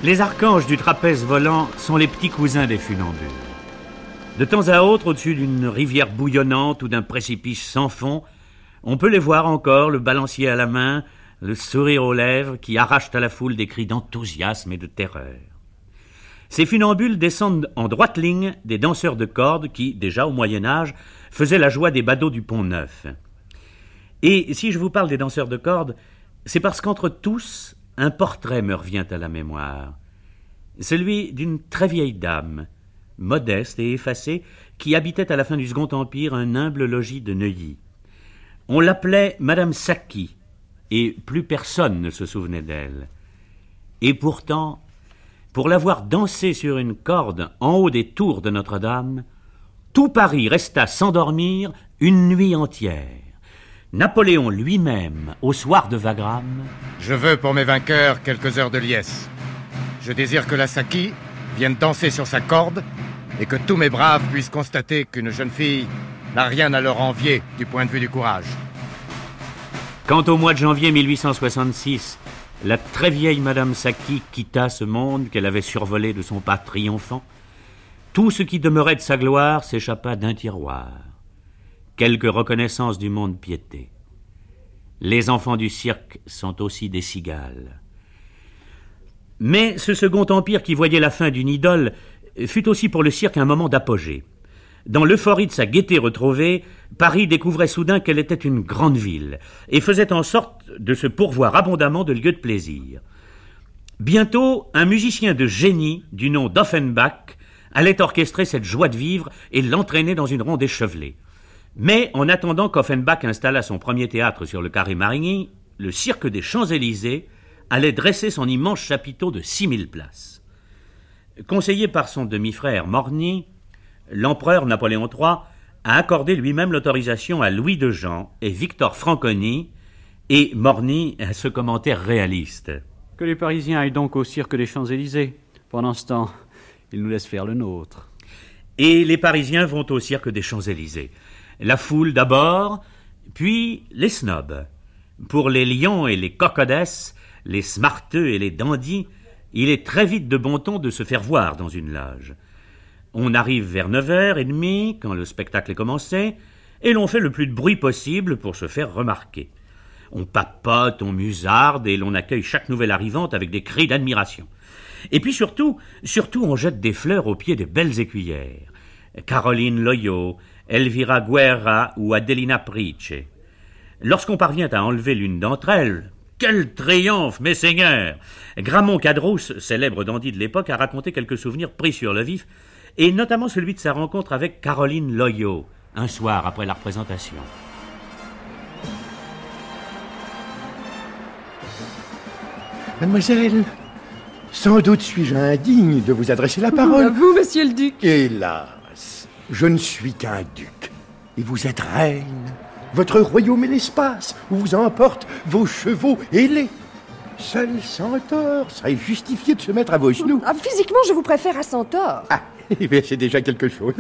Les archanges du trapèze volant sont les petits cousins des funambules. De temps à autre, au-dessus d'une rivière bouillonnante ou d'un précipice sans fond, on peut les voir encore, le balancier à la main, le sourire aux lèvres, qui arrachent à la foule des cris d'enthousiasme et de terreur. Ces funambules descendent en droite ligne des danseurs de cordes qui, déjà au Moyen Âge, faisaient la joie des badauds du Pont Neuf. Et si je vous parle des danseurs de cordes, c'est parce qu'entre tous, un portrait me revient à la mémoire. Celui d'une très vieille dame, modeste et effacée, qui habitait à la fin du Second Empire un humble logis de Neuilly. On l'appelait Madame Saki, et plus personne ne se souvenait d'elle. Et pourtant, pour l'avoir dansée sur une corde en haut des tours de Notre-Dame, tout Paris resta s'endormir une nuit entière. Napoléon lui-même, au soir de Wagram. Je veux pour mes vainqueurs quelques heures de liesse. Je désire que la Saki vienne danser sur sa corde et que tous mes braves puissent constater qu'une jeune fille n'a rien à leur envier du point de vue du courage. Quant au mois de janvier 1866, la très vieille Madame Saki quitta ce monde qu'elle avait survolé de son pas triomphant. Tout ce qui demeurait de sa gloire s'échappa d'un tiroir quelques reconnaissances du monde piété. Les enfants du cirque sont aussi des cigales. Mais ce second empire qui voyait la fin d'une idole fut aussi pour le cirque un moment d'apogée. Dans l'euphorie de sa gaieté retrouvée, Paris découvrait soudain qu'elle était une grande ville et faisait en sorte de se pourvoir abondamment de lieux de plaisir. Bientôt, un musicien de génie du nom d'Offenbach allait orchestrer cette joie de vivre et l'entraîner dans une ronde échevelée. Mais en attendant qu'Offenbach installa son premier théâtre sur le carré Marigny, le cirque des Champs-Élysées allait dresser son immense chapiteau de 6000 places. Conseillé par son demi-frère Morny, l'empereur Napoléon III a accordé lui-même l'autorisation à Louis de Jean et Victor Franconi, et Morny a ce commentaire réaliste. Que les Parisiens aillent donc au cirque des Champs-Élysées. Pendant ce temps, ils nous laissent faire le nôtre. Et les Parisiens vont au cirque des Champs-Élysées. La foule d'abord, puis les snobs. Pour les lions et les cocodesses, les smarteux et les dandys, il est très vite de bon ton de se faire voir dans une loge. On arrive vers 9h30, quand le spectacle est commencé, et l'on fait le plus de bruit possible pour se faire remarquer. On papote, on musarde, et l'on accueille chaque nouvelle arrivante avec des cris d'admiration. Et puis surtout, surtout on jette des fleurs aux pieds des belles écuyères. Caroline Loyot, Elvira Guerra ou Adelina Price. Lorsqu'on parvient à enlever l'une d'entre elles, quel triomphe, mes seigneurs Gramont Cadrousse, célèbre dandy de l'époque, a raconté quelques souvenirs pris sur le vif, et notamment celui de sa rencontre avec Caroline Loyot, un soir après la représentation. Mademoiselle, sans doute suis-je indigne de vous adresser la parole. À vous, monsieur le duc. Hélas, je ne suis qu'un duc. Et vous êtes reine. Votre royaume est l'espace où vous emportent vos chevaux ailés. Seul Centaure serait justifié de se mettre à vos genoux. Ah, physiquement, je vous préfère à Centaure. Ah, Eh bien, c'est déjà quelque chose.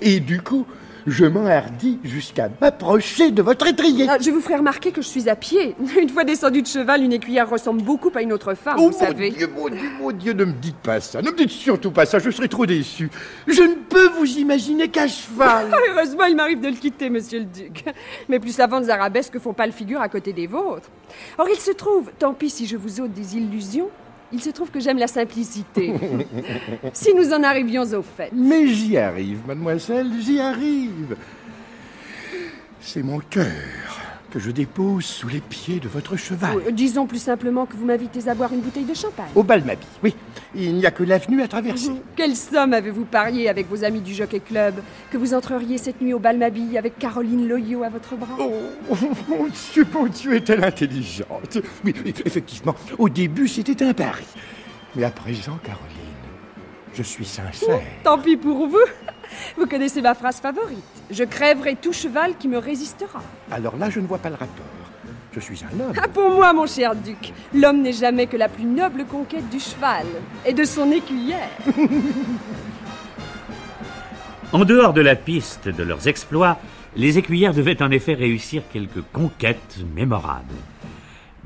Et du coup, je m'enhardis jusqu'à m'approcher de votre étrier. Ah, je vous ferai remarquer que je suis à pied. [laughs] Une fois descendu de cheval, une écuyère ressemble beaucoup à une autre femme, Oh vous mon savez. Dieu, mon Dieu, mon Dieu, ne me dites pas ça. Ne me dites surtout pas ça, je serai trop déçu. Je ne peux vous imaginer qu'à cheval. [laughs] Heureusement, il m'arrive de le quitter, monsieur le duc. Mes plus savantes arabesques font pas le figure à côté des vôtres. Or, il se trouve, tant pis si je vous ôte des illusions, il se trouve que j'aime la simplicité. [laughs] si nous en arrivions au fait. Mais j'y arrive, mademoiselle, j'y arrive. C'est mon cœur que je dépose sous les pieds de votre cheval. Euh, Disons plus simplement que vous m'invitez à boire une bouteille de champagne. Au bal Mabi, oui. Il n'y a que l'avenue à traverser. Quelle somme avez-vous parié avec vos amis du Jockey Club que vous entreriez cette nuit au Balmabi avec Caroline Loyot à votre bras? Oh, [laughs] mon Dieu, mon Dieu, est-elle intelligente Oui, oui, effectivement, au début, c'était un pari. Mais à présent, Caroline, je suis sincère. Tant pis pour vous. [laughs] Vous connaissez ma phrase favorite. Je crèverai tout cheval qui me résistera. Alors là, je ne vois pas le rapport. Je suis un homme. Ah, pour moi, mon cher duc, l'homme n'est jamais que la plus noble conquête du cheval et de son écuyère. [laughs] En dehors de la piste de leurs exploits, les écuyères devaient en effet réussir quelques conquêtes mémorables.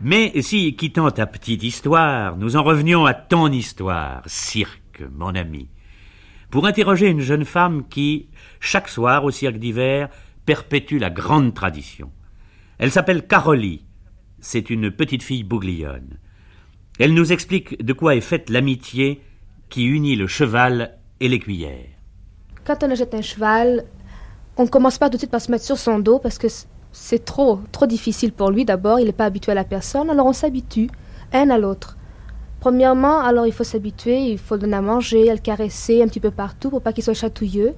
Mais si, quittant ta petite histoire, nous en revenions à ton histoire, cirque, mon ami, pour interroger une jeune femme qui, chaque soir au cirque d'hiver, perpétue la grande tradition. Elle s'appelle Carolie. C'est une petite fille bouglione. Elle nous explique de quoi est faite l'amitié qui unit le cheval et l'écuyère. Quand on achète un cheval, on ne commence pas tout de suite par se mettre sur son dos parce que c'est trop, trop difficile pour lui. D'abord, il n'est pas habitué à la personne, alors on s'habitue, un à l'autre. Premièrement, alors il faut s'habituer, il faut donner à manger, le caresser un petit peu partout pour pas qu'il soit chatouilleux.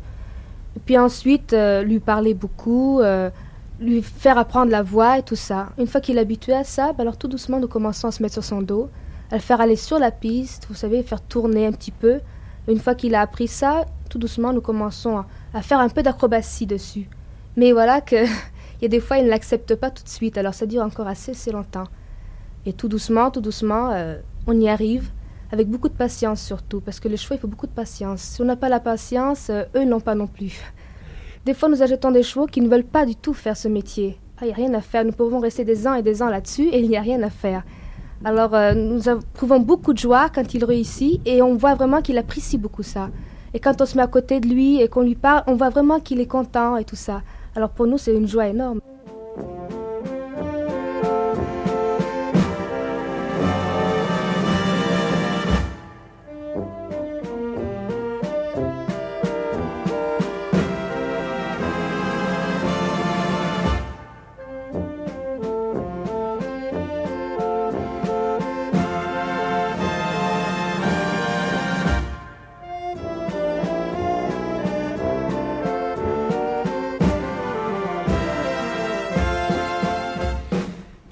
Et puis ensuite, euh, lui parler beaucoup, euh, lui faire apprendre la voix et tout ça. Une fois qu'il est habitué à ça, ben alors tout doucement, nous commençons à se mettre sur son dos, à le faire aller sur la piste, vous savez, faire tourner un petit peu. Une fois qu'il a appris ça, tout doucement, nous commençons à, à faire un peu d'acrobatie dessus. Mais voilà que [laughs] il y a des fois, il ne l'accepte pas tout de suite, alors ça dure encore assez, assez longtemps. Et tout doucement, tout doucement, euh, on y arrive, avec beaucoup de patience surtout, parce que les chevaux, il faut beaucoup de patience. Si on n'a pas la patience, euh, eux, n'ont pas non plus. Des fois, nous achetons des chevaux qui ne veulent pas du tout faire ce métier. Ah, il n'y a rien à faire, nous pouvons rester des ans et des ans là-dessus, et il n'y a rien à faire. Alors, euh, nous trouvons beaucoup de joie quand il réussit, et on voit vraiment qu'il apprécie beaucoup ça. Et quand on se met à côté de lui et qu'on lui parle, on voit vraiment qu'il est content et tout ça. Alors pour nous, c'est une joie énorme.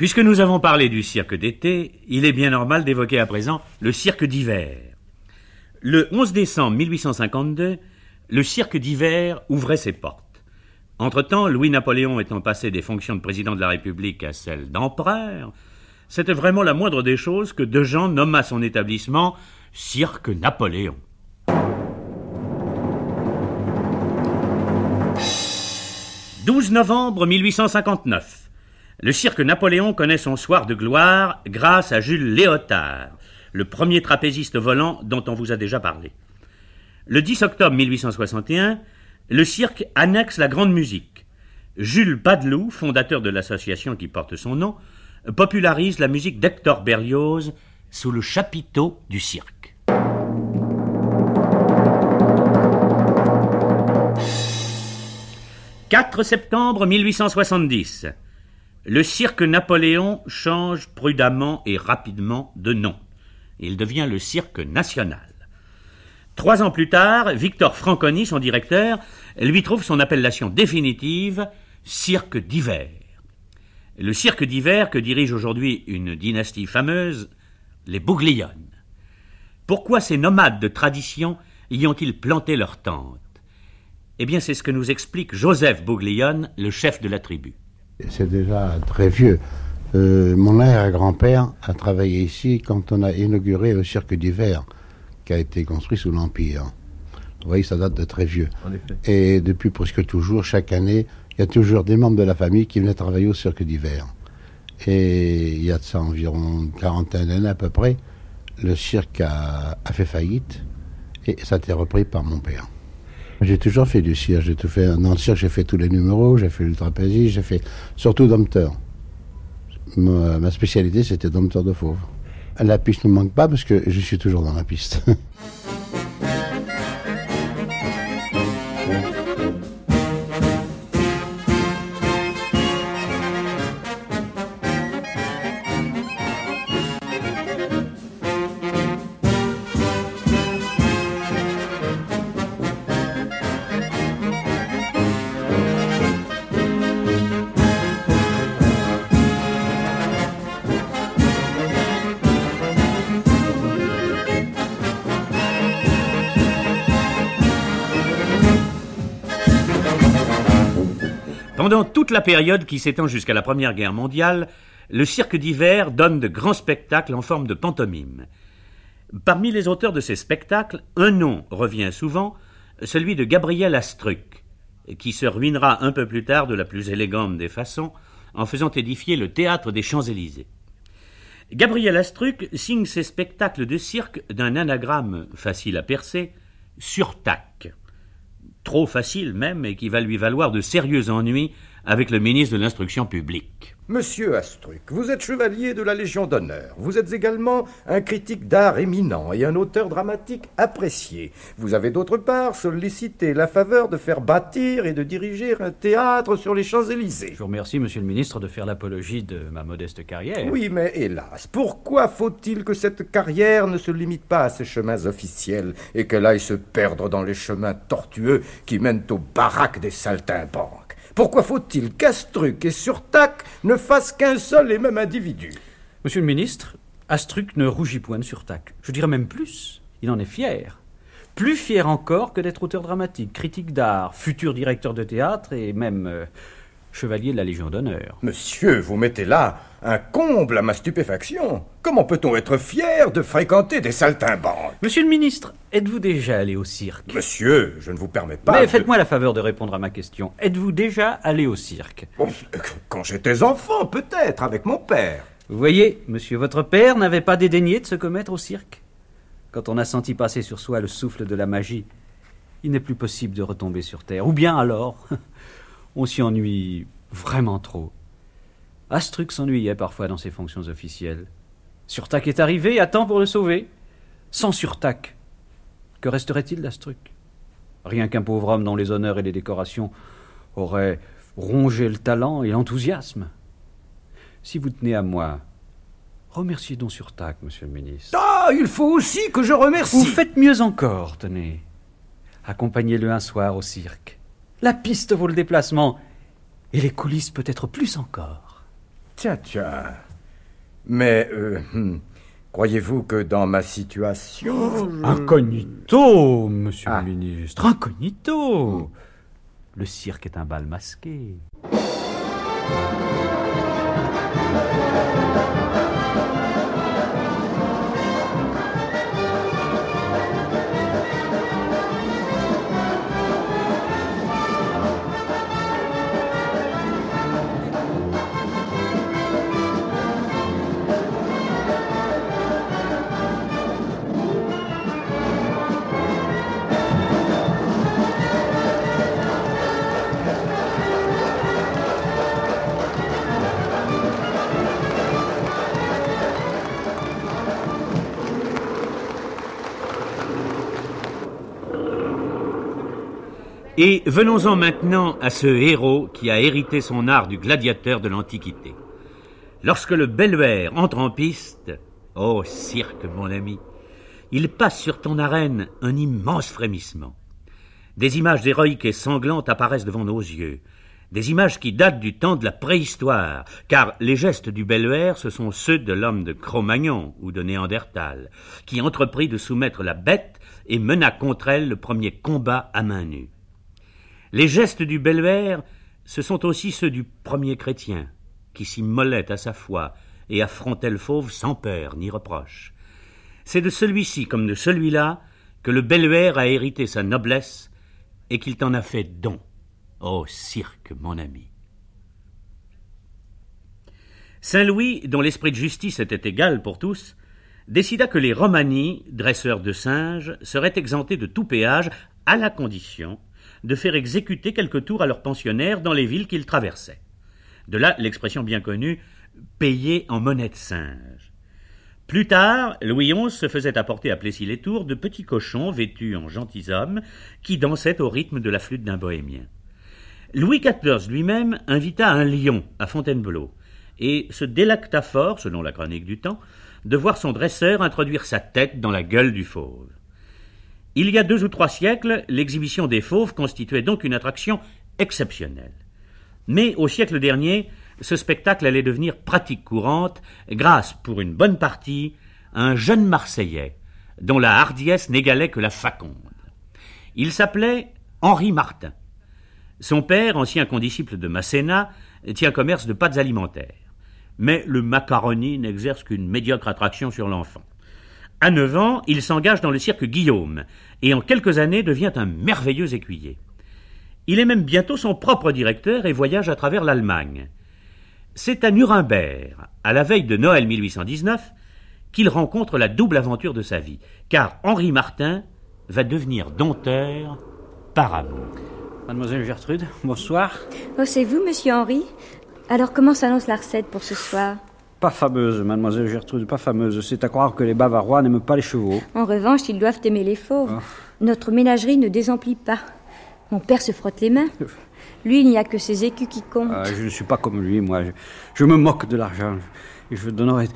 Puisque nous avons parlé du cirque d'été, il est bien normal d'évoquer à présent le cirque d'hiver. Le 11 décembre 1852, le cirque d'hiver ouvrait ses portes. Entre-temps, Louis-Napoléon étant passé des fonctions de président de la République à celles d'empereur, c'était vraiment la moindre des choses que De Jean nomma son établissement Cirque Napoléon. « 12 novembre 1859. Le cirque Napoléon connaît son soir de gloire grâce à Jules Léotard, le premier trapéziste volant dont on vous a déjà parlé. Le 10 octobre 1861, le cirque annexe la grande musique. Jules Padeloup, fondateur de l'association qui porte son nom, popularise la musique d'Hector Berlioz sous le chapiteau du cirque. « 4 septembre 1870. Le cirque Napoléon change prudemment et rapidement de nom. Il devient le cirque national. Trois ans plus tard, Victor Franconi, son directeur, lui trouve son appellation définitive cirque d'hiver. Le cirque d'hiver que dirige aujourd'hui une dynastie fameuse, les Bouglionnes. Pourquoi ces nomades de tradition y ont-ils planté leur tente? Eh bien, c'est ce que nous explique Joseph Bouglionne, le chef de la tribu. C'est déjà très vieux. Euh, mon arrière-grand-père a travaillé ici quand on a inauguré le cirque d'hiver, cirque a été construit sous l'Empire. Vous voyez, ça date de très vieux. En effet. Et depuis presque toujours, chaque année, il y a toujours des membres de la famille qui venaient travailler au cirque d'hiver. Et il y a de ça environ une quarantaine d'années à peu près, le cirque a, a fait faillite et ça a été repris par mon père. J'ai toujours fait du cirque. J'ai tout fait. Dans le cirque, j'ai fait tous les numéros, j'ai fait le j'ai fait surtout dompteur. Ma, ma spécialité, c'était dompteur de fauve. La piste ne manque pas parce que je suis toujours dans la piste. [laughs] toute la période qui s'étend jusqu'à la Première Guerre mondiale, le cirque d'hiver donne de grands spectacles en forme de pantomime. Parmi les auteurs de ces spectacles, un nom revient souvent, celui de Gabriel Astruc, qui se ruinera un peu plus tard de la plus élégante des façons en faisant édifier le théâtre des Champs-Élysées. Gabriel Astruc signe ses spectacles de cirque d'un anagramme facile à percer, surtac. Trop facile même et qui va lui valoir de sérieux ennuis avec le ministre de l'Instruction publique. Monsieur Astruc, vous êtes chevalier de la Légion d'honneur. Vous êtes également un critique d'art éminent et un auteur dramatique apprécié. Vous avez d'autre part sollicité la faveur de faire bâtir et de diriger un théâtre sur les Champs-Élysées. Je vous remercie, monsieur le ministre, de faire l'apologie de ma modeste carrière. Oui, mais hélas, pourquoi faut-il que cette carrière ne se limite pas à ces chemins officiels et qu'elle aille se perdre dans les chemins tortueux qui mènent aux baraques des saltimbanques? Pourquoi faut-il qu'Astruc et Surtac ne fassent qu'un seul et même individu? Monsieur le ministre, Astruc ne rougit point de Surtac. Je dirais même plus, il en est fier. Plus fier encore que d'être auteur dramatique, critique d'art, futur directeur de théâtre et même euh, chevalier de la Légion d'honneur. Monsieur, vous mettez là un comble à ma stupéfaction. Comment peut-on être fier de fréquenter des saltimbanques? Monsieur le ministre, êtes-vous déjà allé au cirque? Monsieur, je ne vous permets pas. Mais de- faites-moi la faveur de répondre à ma question. Êtes-vous déjà allé au cirque? Bon, Quand j'étais enfant, peut-être, avec mon père. Vous voyez, monsieur votre père n'avait pas dédaigné de se commettre au cirque? Quand on a senti passer sur soi le souffle de la magie, il n'est plus possible de retomber sur terre. Ou bien alors, [laughs] on s'y ennuie vraiment trop. Astruc s'ennuyait parfois dans ses fonctions officielles. Surtac est arrivé à temps pour le sauver. Sans Surtac, que resterait-il d'Astruc Rien qu'un pauvre homme dont les honneurs et les décorations auraient rongé le talent et l'enthousiasme. Si vous tenez à moi, remerciez donc Surtac, monsieur le ministre. Ah, il faut aussi que je remercie. Vous faites mieux encore, tenez. Accompagnez-le un soir au cirque. La piste vaut le déplacement, et les coulisses peut-être plus encore. Tiens, tiens. Mais, euh, hmm, croyez-vous que dans ma situation... je- Incognito, monsieur Ah. le ministre, incognito. Le cirque est un bal masqué. Et venons-en maintenant à ce héros qui a hérité son art du gladiateur de l'Antiquité. Lorsque le Belluaire entre en piste, ô cirque mon ami, il passe sur ton arène un immense frémissement. Des images héroïques et sanglantes apparaissent devant nos yeux, des images qui datent du temps de la préhistoire, car les gestes du Belluaire, ce sont ceux de l'homme de Cro-Magnon ou de Néandertal, qui entreprit de soumettre la bête et mena contre elle le premier combat à main nue. Les gestes du Belluaire, ce sont aussi ceux du premier chrétien, qui s'immolait à sa foi et affrontait le fauve sans peur ni reproche. C'est de celui-ci comme de celui-là que le Belluaire a hérité sa noblesse et qu'il t'en a fait don. Ô cirque, mon ami. Saint-Louis, dont l'esprit de justice était égal pour tous, décida que les Romani, dresseurs de singes, seraient exemptés de tout péage à la condition de faire exécuter quelques tours à leurs pensionnaires dans les villes qu'ils traversaient. De là l'expression bien connue payer en monnaie de singe. Plus tard, Louis XI se faisait apporter à Plessis-les-Tours de petits cochons vêtus en gentilshommes qui dansaient au rythme de la flûte d'un bohémien. Louis XIV lui-même invita un lion à Fontainebleau et se délecta fort, selon la chronique du temps, de voir son dresseur introduire sa tête dans la gueule du fauve. Il y a deux ou trois siècles, l'exhibition des fauves constituait donc une attraction exceptionnelle. Mais au siècle dernier, ce spectacle allait devenir pratique courante grâce, pour une bonne partie, à un jeune Marseillais dont la hardiesse n'égalait que la faconde. Il s'appelait Henri Martin. Son père, ancien condisciple de Masséna, tient commerce de pâtes alimentaires mais le macaroni n'exerce qu'une médiocre attraction sur l'enfant. À neuf ans, il s'engage dans le cirque Guillaume, et en quelques années devient un merveilleux écuyer. Il est même bientôt son propre directeur et voyage à travers l'Allemagne. C'est à Nuremberg, à la veille de Noël 1819, qu'il rencontre la double aventure de sa vie, car Henri Martin va devenir dompteur par amour. Mademoiselle Gertrude, bonsoir. Oh, c'est vous, monsieur Henri? Alors comment s'annonce la recette pour ce soir? Pas fameuse, mademoiselle Gertrude, pas fameuse. C'est à croire que les Bavarois n'aiment pas les chevaux. En revanche, ils doivent aimer les fauves. Ah. Notre ménagerie ne désemplit pas. Mon père se frotte les mains. Lui, il n'y a que ses écus qui comptent. Ah, je ne suis pas comme lui, moi. Je, me moque de l'argent. Et je donnerais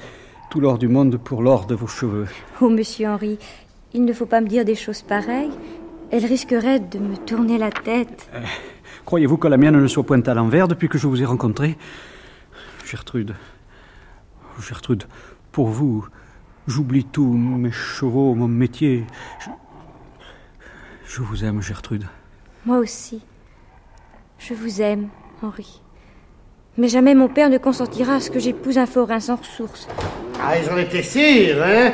tout l'or du monde pour l'or de vos cheveux. Oh, monsieur Henri, il ne faut pas me dire des choses pareilles. Elles risqueraient de me tourner la tête. Euh, Croyez-vous que la mienne ne soit point à l'envers depuis que je vous ai rencontré Gertrude? Gertrude, pour vous, j'oublie tout, mes chevaux, mon métier. Je, vous aime, Gertrude. Moi aussi. Je vous aime, Henri. Mais jamais mon père ne consentira à ce que j'épouse un forain sans ressources. Ah, ils en étaient sûrs, hein?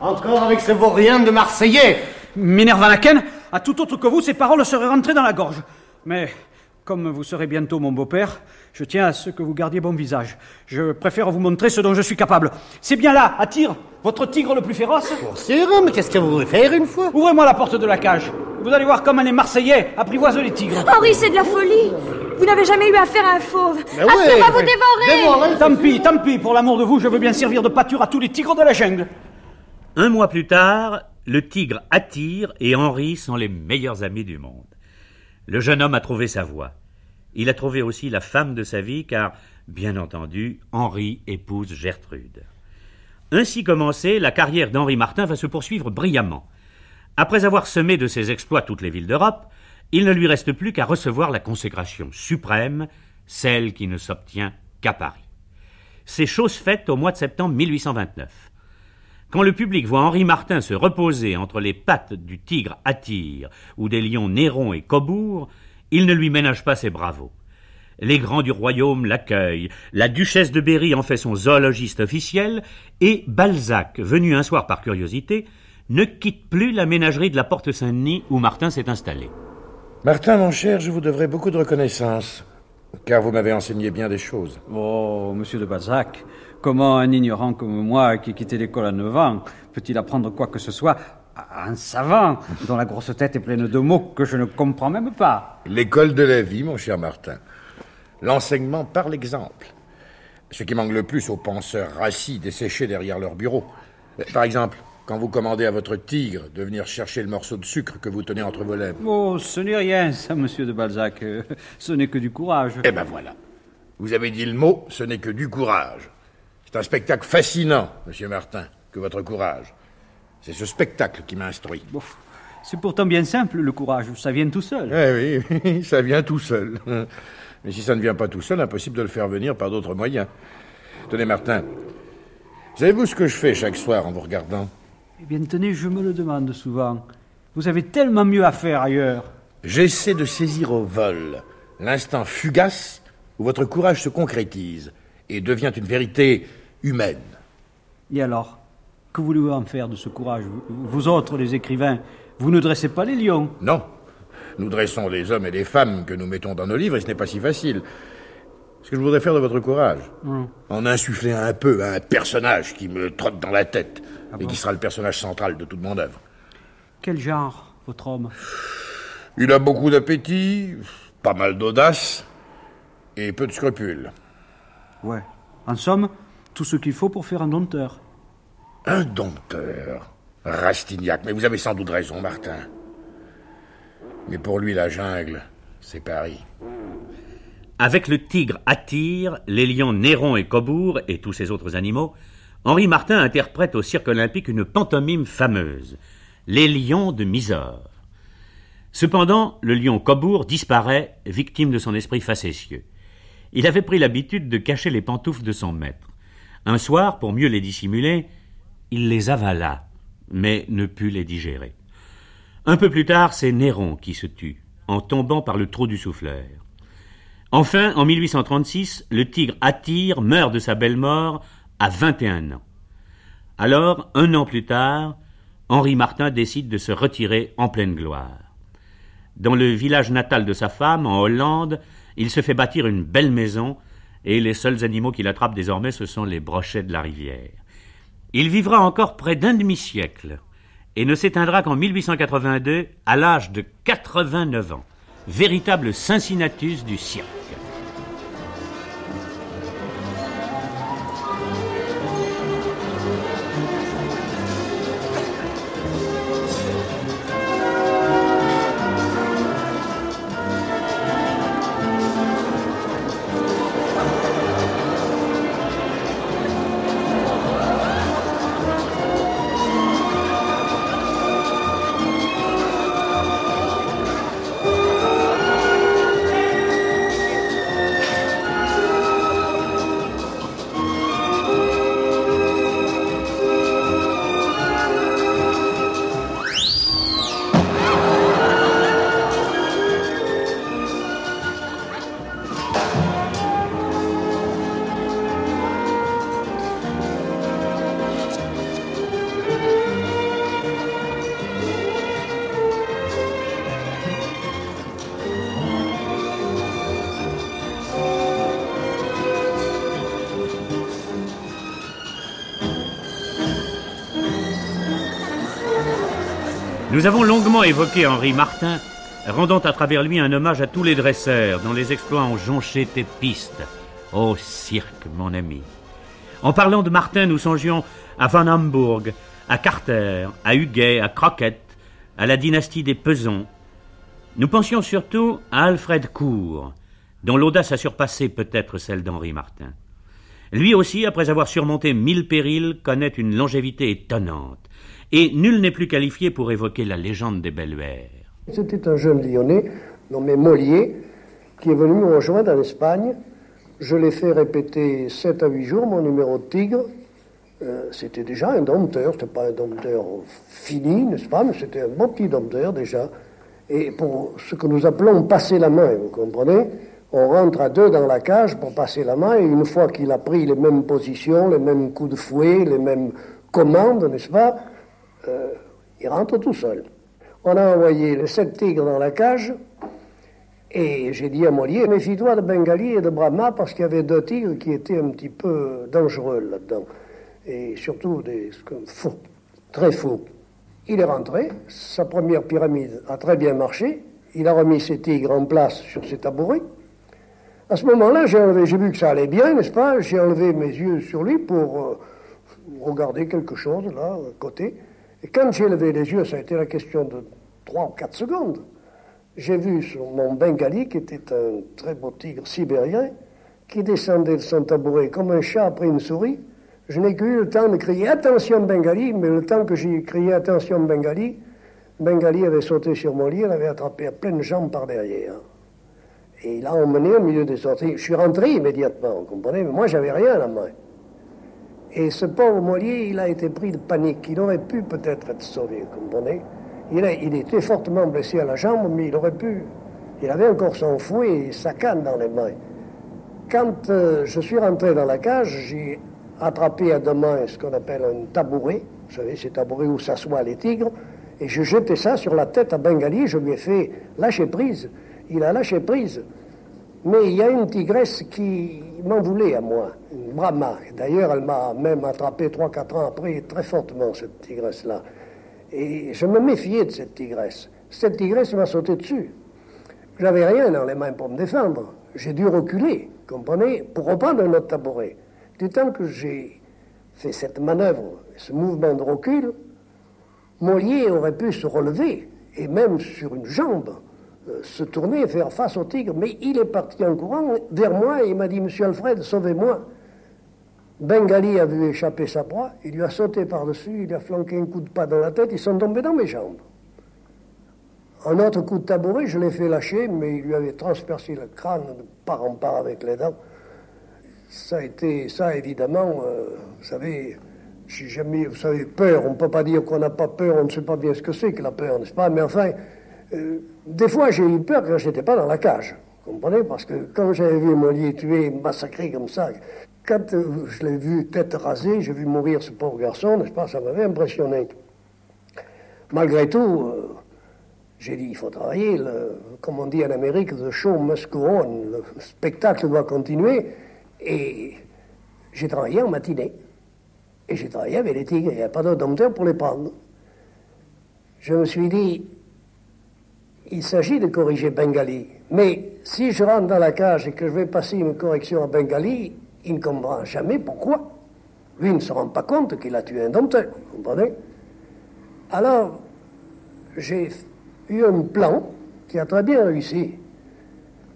Encore avec ce vaurien de Marseillais Minerva Laken, à tout autre que vous, ces paroles seraient rentrées dans la gorge. Mais comme vous serez bientôt mon beau-père, je tiens à ce que vous gardiez bon visage. Je préfère vous montrer ce dont je suis capable. C'est bien là, à tir, votre tigre le plus féroce? Pour sûr, mais qu'est-ce que vous voulez faire une fois? Ouvrez-moi la porte de la cage. Vous allez voir comment les Marseillais apprivoisent les tigres. Henri, c'est de la folie Vous n'avez jamais eu affaire à un fauve mais va vous dévorer Tant pis, tant pis, pour l'amour de vous, je veux bien servir de pâture à tous les tigres de la jungle. Un mois plus tard, le tigre attire et Henri sont les meilleurs amis du monde. Le jeune homme a trouvé sa voie. Il a trouvé aussi la femme de sa vie, car, bien entendu, Henri épouse Gertrude. Ainsi commencée, la carrière d'Henri Martin va se poursuivre brillamment. Après avoir semé de ses exploits toutes les villes d'Europe, il ne lui reste plus qu'à recevoir la consécration suprême, celle qui ne s'obtient qu'à Paris. C'est chose faite au mois de septembre 1829. Quand le public voit Henri Martin se reposer entre les pattes du tigre Attire ou des lions Néron et Cobourg, il ne lui ménage pas ses bravos. Les grands du royaume l'accueillent, la duchesse de Berry en fait son zoologiste officiel, et Balzac, venu un soir par curiosité, ne quitte plus la ménagerie de la Porte Saint-Denis où Martin s'est installé. Martin, mon cher, je vous devrais beaucoup de reconnaissance, car vous m'avez enseigné bien des choses. Oh, monsieur de Balzac, Comment un ignorant comme moi, qui quittait l'école à 9 ans, peut-il apprendre quoi que ce soit à un savant dont la grosse tête est pleine de mots que je ne comprends même pas? L'école de la vie, mon cher Martin. L'enseignement par l'exemple. Ce qui manque le plus aux penseurs rassis desséchés derrière leur bureau. Par exemple, quand vous commandez à votre tigre de venir chercher le morceau de sucre que vous tenez entre vos lèvres. Oh, ce n'est rien, ça, monsieur de Balzac. Ce n'est que du courage. Eh ben voilà. Vous avez dit le mot, ce n'est que du courage. C'est un spectacle fascinant, monsieur Martin, que votre courage. C'est ce spectacle qui m'a instruit. c'est pourtant bien simple, le courage. Ça vient tout seul. Eh oui, [laughs] ça vient tout seul. [laughs] Mais si ça ne vient pas tout seul, impossible de le faire venir par d'autres moyens. Tenez, Martin, savez-vous ce que je fais chaque soir en vous regardant? Eh bien, tenez, je me le demande souvent. Vous avez tellement mieux à faire ailleurs. J'essaie de saisir au vol l'instant fugace où votre courage se concrétise et devient une vérité humaine. Et alors Que voulez-vous en faire de ce courage vous, autres, les écrivains, vous ne dressez pas les lions Non. Nous dressons les hommes et les femmes que nous mettons dans nos livres et ce n'est pas si facile. Ce que je voudrais faire de votre courage, Hum. en insuffler un peu à un personnage qui me trotte dans la tête et bon? qui sera le personnage central de toute mon œuvre. Quel genre, votre homme? Il a beaucoup d'appétit, pas mal d'audace et peu de scrupules. Ouais. En somme, tout ce qu'il faut pour faire un dompteur. Un dompteur Rastignac, mais vous avez sans doute raison, Martin. Mais pour lui, la jungle, c'est Paris. Avec le tigre Attire, les lions Néron et Cobourg et tous ces autres animaux, Henri Martin interprète au cirque olympique une pantomime fameuse, Les lions de Mysore. Cependant, le lion Cobourg disparaît, victime de son esprit facétieux. Il avait pris l'habitude de cacher les pantoufles de son maître. Un soir, pour mieux les dissimuler, il les avala, mais ne put les digérer. Un peu plus tard, c'est Néron qui se tue, en tombant par le trou du souffleur. Enfin, en 1836, le tigre Attire meurt de sa belle mort à 21 ans. Alors, un an plus tard, Henri Martin décide de se retirer en pleine gloire. Dans le village natal de sa femme, en Hollande, il se fait bâtir une belle maison, et les seuls animaux qu'il attrape désormais, ce sont les brochets de la rivière. Il vivra encore près d'un demi-siècle, et ne s'éteindra qu'en 1882, à l'âge de 89 ans, véritable Cincinnatus du cirque. Nous avons longuement évoqué Henri Martin, rendant à travers lui un hommage à tous les dresseurs dont les exploits ont jonché tes pistes. Ô cirque, mon ami. En parlant de Martin, nous songions à Van Hamburg, à Carter, à Huguet, à Crockett, à la dynastie des Pesons. Nous pensions surtout à Alfred Cour, dont l'audace a surpassé peut-être celle d'Henri Martin. Lui aussi, après avoir surmonté mille périls, connaît une longévité étonnante, et nul n'est plus qualifié pour évoquer la légende des Belluaires. C'était un jeune Lyonnais nommé Mollier qui est venu me rejoindre en Espagne. Je l'ai fait répéter 7 à 8 jours mon numéro de tigre. Euh, c'était déjà un dompteur, c'était pas un dompteur fini, n'est-ce pas, mais c'était un bon petit dompteur déjà. Et pour ce que nous appelons passer la main, vous comprenez On rentre à deux dans la cage pour passer la main, et une fois qu'il a pris les mêmes positions, les mêmes coups de fouet, les mêmes commandes, n'est-ce pas euh, Il rentre tout seul. On a envoyé les sept tigres dans la cage, et j'ai dit à Mollier, méfie-toi de Bengali et de Brahma, parce qu'il y avait deux tigres qui étaient un petit peu dangereux là-dedans, et surtout des faux, très faux. Il est rentré, sa première pyramide a très bien marché, il a remis ses tigres en place sur ses tabourets. À ce moment-là, j'ai vu que ça allait bien, n'est-ce pas? J'ai enlevé mes yeux sur lui pour euh, regarder quelque chose là, à côté. Et quand j'ai levé les yeux, ça a été la question de 3 ou 4 secondes. J'ai vu sur mon Bengali, qui était un très beau tigre sibérien, qui descendait de son tabouret comme un chat après une souris. Je n'ai que eu le temps de crier Attention Bengali, mais le temps que j'ai crié Attention Bengali, Bengali avait sauté sur mon lit, il avait attrapé à pleine jambe par derrière. Et il a emmené au milieu des sorties. Je suis rentré immédiatement, vous comprenez, mais moi j'avais rien à la main. Et ce pauvre Mollier, il a été pris de panique. Il aurait pu peut-être être sauvé, vous comprenez il, était fortement blessé à la jambe, mais il aurait pu. Il avait encore son fouet et sa canne dans les mains. Quand euh, je suis rentré dans la cage, j'ai attrapé à deux mains ce qu'on appelle un tabouret, vous savez, ces tabourets où s'assoient les tigres, et je jetais ça sur la tête à Bengali, je lui ai fait lâcher prise. Il a lâché prise. Mais il y a une tigresse qui m'en voulait à moi, une Brahma. D'ailleurs, elle m'a même attrapé 3-4 ans après, très fortement, cette tigresse-là. Et je me méfiais de cette tigresse. Cette tigresse m'a sauté dessus. J'avais rien dans les mains pour me défendre. J'ai dû reculer, comprenez, pour reprendre un autre tabouret. Du temps que j'ai fait cette manœuvre, ce mouvement de recul, Mollier aurait pu se relever, et même sur une jambe, se tourner et faire face au tigre. Mais il est parti en courant vers moi et il m'a dit Monsieur Alfred, sauvez-moi. Bengali a vu échapper sa proie, il lui a sauté par-dessus, il a flanqué un coup de pas dans la tête, ils sont tombés dans mes jambes. Un autre coup de tabouret, je l'ai fait lâcher, mais il lui avait transpercé le crâne de part en part avec les dents. Ça a été, ça évidemment, euh, vous savez, j'ai jamais, vous savez, peur, on ne peut pas dire qu'on n'a pas peur, on ne sait pas bien ce que c'est que la peur, n'est-ce pas? Mais enfin, euh, des fois j'ai eu peur quand je n'étais pas dans la cage, vous comprenez Parce que quand j'avais vu Mollier tué, massacré comme ça, quand euh, je l'ai vu tête rasée, j'ai vu mourir ce pauvre garçon, n'est-ce pas Ça m'avait impressionné. Malgré tout, j'ai dit, il faut travailler, le, comme on dit en Amérique, the show must go on, le spectacle doit continuer. Et j'ai travaillé en matinée. Et j'ai travaillé avec les tigres, il n'y avait pas dompteur pour les prendre. Je me suis dit, il s'agit de corriger Bengali. Mais si je rentre dans la cage et que je vais passer une correction à Bengali, il ne comprend jamais pourquoi. Lui ne se rend pas compte qu'il a tué un dompteur, vous comprenez? Alors, j'ai eu un plan qui a très bien réussi.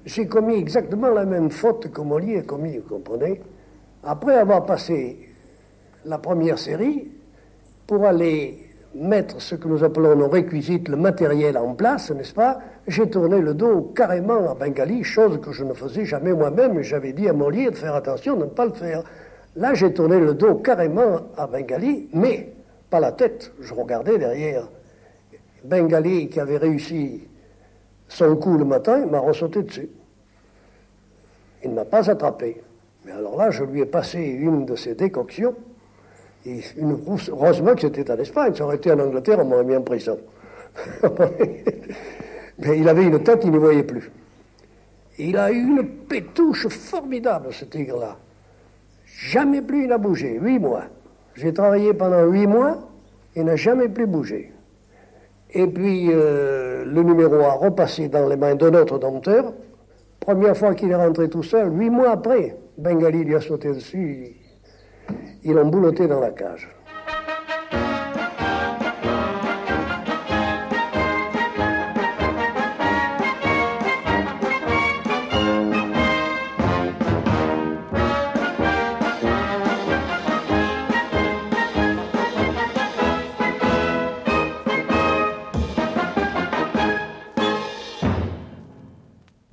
J'ai commis exactement la même faute que Mollier a commis, vous comprenez? Après avoir passé la première série, pour aller mettre ce que nous appelons nos réquisites, le matériel en place, n'est-ce pas J'ai tourné le dos carrément à Bengali, chose que je ne faisais jamais moi-même, et j'avais dit à Mollier de faire attention de ne pas le faire. Là, j'ai tourné le dos carrément à Bengali, mais pas la tête, je regardais derrière. Bengali, qui avait réussi son coup le matin, m'a ressauté dessus. Il ne m'a pas attrapé. Mais alors là, je lui ai passé une de ses décoctions. Et une heureusement que c'était en Espagne. Ça aurait été en Angleterre, on m'aurait mis en prison. [laughs] Mais il avait une tête, il ne voyait plus. Il a eu une pétouche formidable, ce tigre-là. Jamais plus il n'a bougé, huit mois. J'ai travaillé pendant huit mois, il n'a jamais plus bougé. Et puis euh, le numéro a repassé dans les mains d'un autre dompteur. Première fois qu'il est rentré tout seul, huit mois après, Bengali lui a sauté dessus, ils l'ont boulotté dans la cage.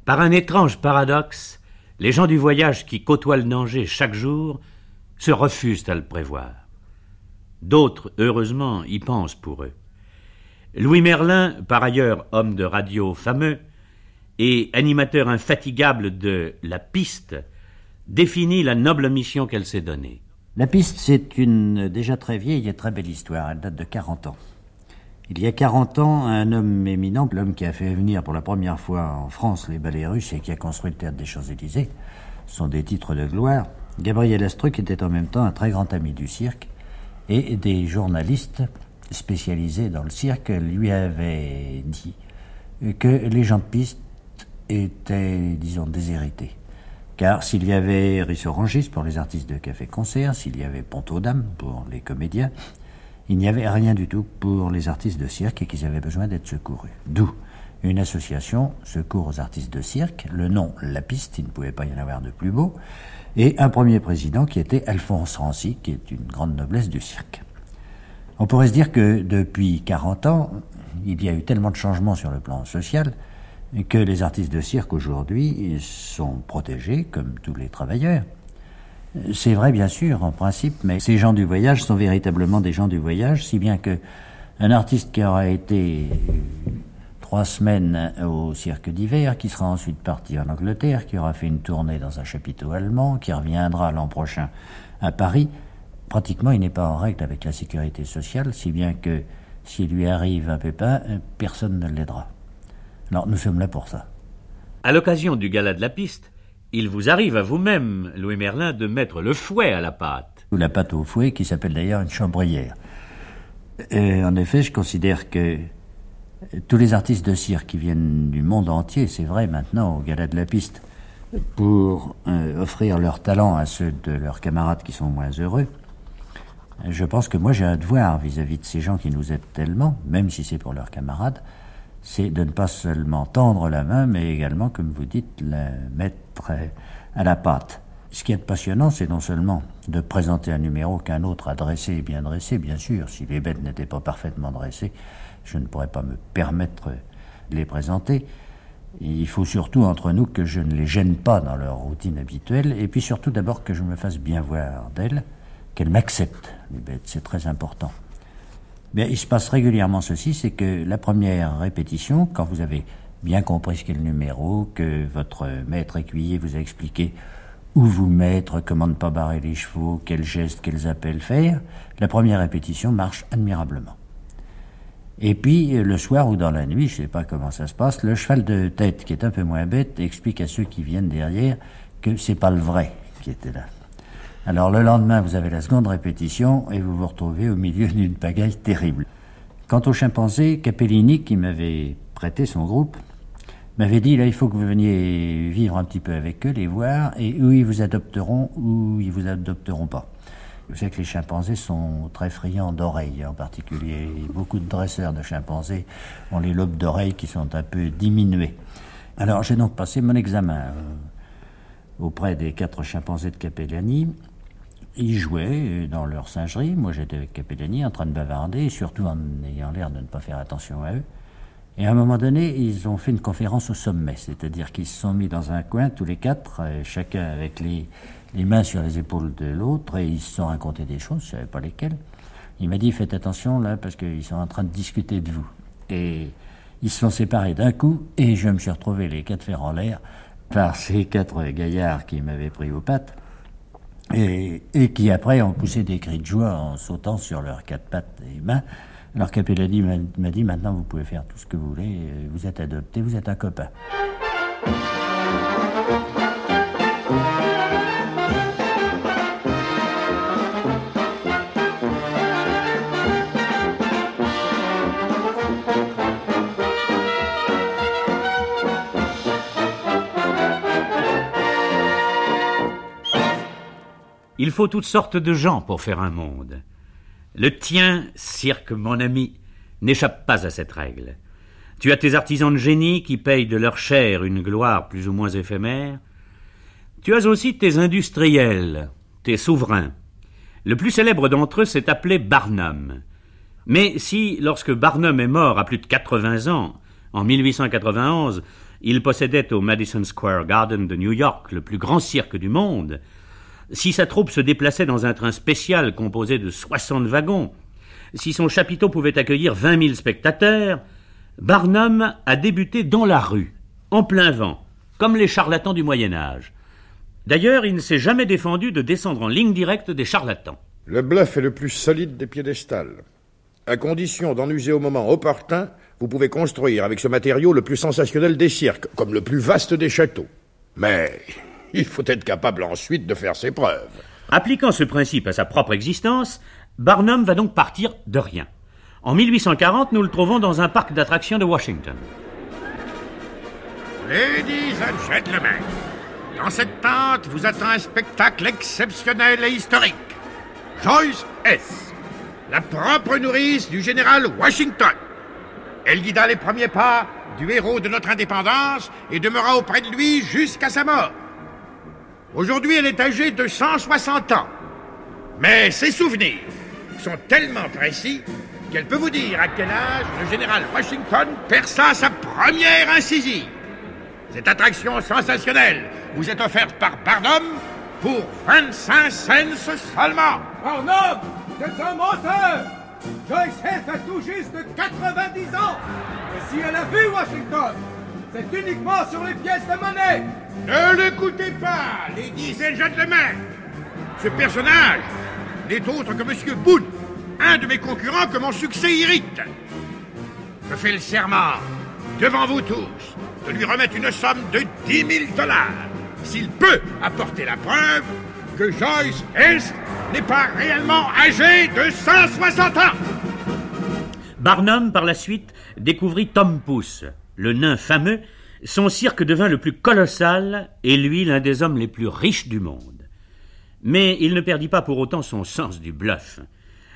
Par un étrange paradoxe, les gens du voyage qui côtoient le danger chaque jour se refusent à le prévoir. D'autres, heureusement, y pensent pour eux. Louis Merlin, par ailleurs homme de radio fameux et animateur infatigable de La Piste, définit la noble mission qu'elle s'est donnée. La Piste, c'est une déjà très vieille et très belle histoire. Elle date de 40 ans. Il y a 40 ans, un homme éminent, l'homme qui a fait venir pour la première fois en France les ballets russes et qui a construit le théâtre des Champs-Élysées, sont des titres de gloire. Gabriel Astruc était en même temps un très grand ami du cirque et des journalistes spécialisés dans le cirque lui avaient dit que les gens de piste étaient, disons, déshérités. Car s'il y avait Rissorangis pour les artistes de café-concert, s'il y avait Ponto-Dame pour les comédiens, il n'y avait rien du tout pour les artistes de cirque et qu'ils avaient besoin d'être secourus. D'où une association Secours aux artistes de cirque, le nom La Piste, il ne pouvait pas y en avoir de plus beau, et un premier président qui était Alphonse Rancy, qui est une grande noblesse du cirque. On pourrait se dire que depuis 40 ans, il y a eu tellement de changements sur le plan social que les artistes de cirque aujourd'hui sont protégés comme tous les travailleurs. C'est vrai, bien sûr, en principe, mais ces gens du voyage sont véritablement des gens du voyage, si bien que un artiste qui aura été trois semaines au cirque d'hiver, qui sera ensuite parti en Angleterre, qui aura fait une tournée dans un chapiteau allemand, qui reviendra l'an prochain à Paris, pratiquement, il n'est pas en règle avec la sécurité sociale, si bien que s'il lui arrive un pépin, euh, personne ne l'aidera. Alors nous sommes là pour ça. À l'occasion du gala de la piste, il vous arrive à vous-même, Louis Merlin, de mettre le fouet à la pâte. Ou la pâte au fouet, qui s'appelle d'ailleurs une chambrière. Et en effet, je considère que tous les artistes de cirque qui viennent du monde entier, c'est vrai maintenant, au gala de la piste, pour euh, offrir leur talent à ceux de leurs camarades qui sont moins heureux, je pense que moi j'ai un devoir vis-à-vis de ces gens qui nous aident tellement, même si c'est pour leurs camarades, c'est de ne pas seulement tendre la main, mais également, comme vous dites, la mettre à la pâte. Ce qui est passionnant, c'est non seulement de présenter un numéro qu'un autre a dressé et bien dressé, bien sûr. Si les bêtes n'étaient pas parfaitement dressées, je ne pourrais pas me permettre de les présenter. il faut surtout entre nous que je ne les gêne pas dans leur routine habituelle, et puis surtout d'abord que je me fasse bien voir d'elles, qu'elles m'acceptent, les bêtes, c'est très important. Mais il se passe régulièrement ceci, c'est que la première répétition, quand vous avez bien compris ce qu'est le numéro, que votre maître écuyer vous a expliqué où vous mettre, comment ne pas barrer les chevaux, quels gestes, quels appels faire, la première répétition marche admirablement. Et puis, le soir ou dans la nuit, je ne sais pas comment ça se passe, le cheval de tête, qui est un peu moins bête, explique à ceux qui viennent derrière que c'est pas le vrai qui était là. Alors le lendemain, vous avez la seconde répétition et vous vous retrouvez au milieu [laughs] d'une pagaille terrible. Quant au chimpanzé, Capellini, qui m'avait prêté son groupe, m'avait dit là il faut que vous veniez vivre un petit peu avec eux, les voir, et où ils vous adopteront ou ils vous adopteront pas. Vous savez que les chimpanzés sont très friands d'oreilles en particulier. Beaucoup de dresseurs de chimpanzés ont les lobes d'oreilles qui sont un peu diminués. Alors j'ai donc passé mon examen euh, auprès des quatre chimpanzés de Capellani ils jouaient dans leur singerie. Moi, j'étais avec Capellani en train de bavarder, surtout en ayant l'air de ne pas faire attention à eux. Et à un moment donné, ils ont fait une conférence au sommet, c'est-à-dire qu'ils se sont mis dans un coin, tous les quatre, euh, chacun avec les, les mains sur les épaules de l'autre, et ils se sont racontés des choses, je ne savais pas lesquelles. Il m'a dit, faites attention là, parce qu'ils sont en train de discuter de vous. Et ils se sont séparés d'un coup, et je me suis retrouvé les quatre fers en l'air par ces quatre gaillards qui m'avaient pris aux pattes et, qui après ont poussé des cris de joie en sautant sur leurs quatre pattes et mains. Alors Capellani m'a dit maintenant vous pouvez faire tout ce que vous voulez, vous êtes adopté, vous êtes un copain. Il faut toutes sortes de gens pour faire un monde. Le tien, cirque, mon ami, n'échappe pas à cette règle. Tu as tes artisans de génie qui payent de leur chair une gloire plus ou moins éphémère. Tu as aussi tes industriels, tes souverains. Le plus célèbre d'entre eux s'est appelé Barnum. Mais si, lorsque Barnum est mort à plus de 80 ans, en 1891, il possédait au Madison Square Garden de New York le plus grand cirque du monde, si sa troupe se déplaçait dans un train spécial composé de 60 wagons, si son chapiteau pouvait accueillir 20 000 spectateurs, Barnum a débuté dans la rue, en plein vent, comme les charlatans du Moyen Âge. D'ailleurs, il ne s'est jamais défendu de descendre en ligne directe des charlatans. Le bluff est le plus solide des piédestals. À condition d'en user au moment opportun, vous pouvez construire avec ce matériau le plus sensationnel des cirques, comme le plus vaste des châteaux. Mais [laughs] il faut être capable ensuite de faire ses preuves. Appliquant ce principe à sa propre existence, Barnum va donc partir de rien. En 1840, nous le trouvons dans un parc d'attractions de Washington. Ladies and gentlemen, dans cette tente vous attend un spectacle exceptionnel et historique. Joyce S., la propre nourrice du général Washington. Elle guida les premiers pas du héros de notre indépendance et demeura auprès de lui jusqu'à sa mort. Aujourd'hui, elle est âgée de 160 ans. Mais ses souvenirs sont tellement précis qu'elle peut vous dire à quel âge le général Washington perça sa première incisive. Cette attraction sensationnelle vous est offerte par Barnum pour 25 cents seulement. Barnum, c'est un menteur Joyce Heath a tout juste 90 ans Et si elle a vu Washington, c'est uniquement sur les pièces de monnaie ne l'écoutez pas, ladies and gentlemen. Ce personnage n'est autre que Monsieur Boone, un de mes concurrents que mon succès irrite. Je fais le serment, devant vous tous, de lui remettre une somme de 10 000 dollars, s'il peut apporter la preuve que Joyce Hess n'est pas réellement âgé de 160 ans. Barnum, par la suite, découvrit Tom Pouce, le nain fameux. Son cirque devint le plus colossal et lui l'un des hommes les plus riches du monde. Mais il ne perdit pas pour autant son sens du bluff.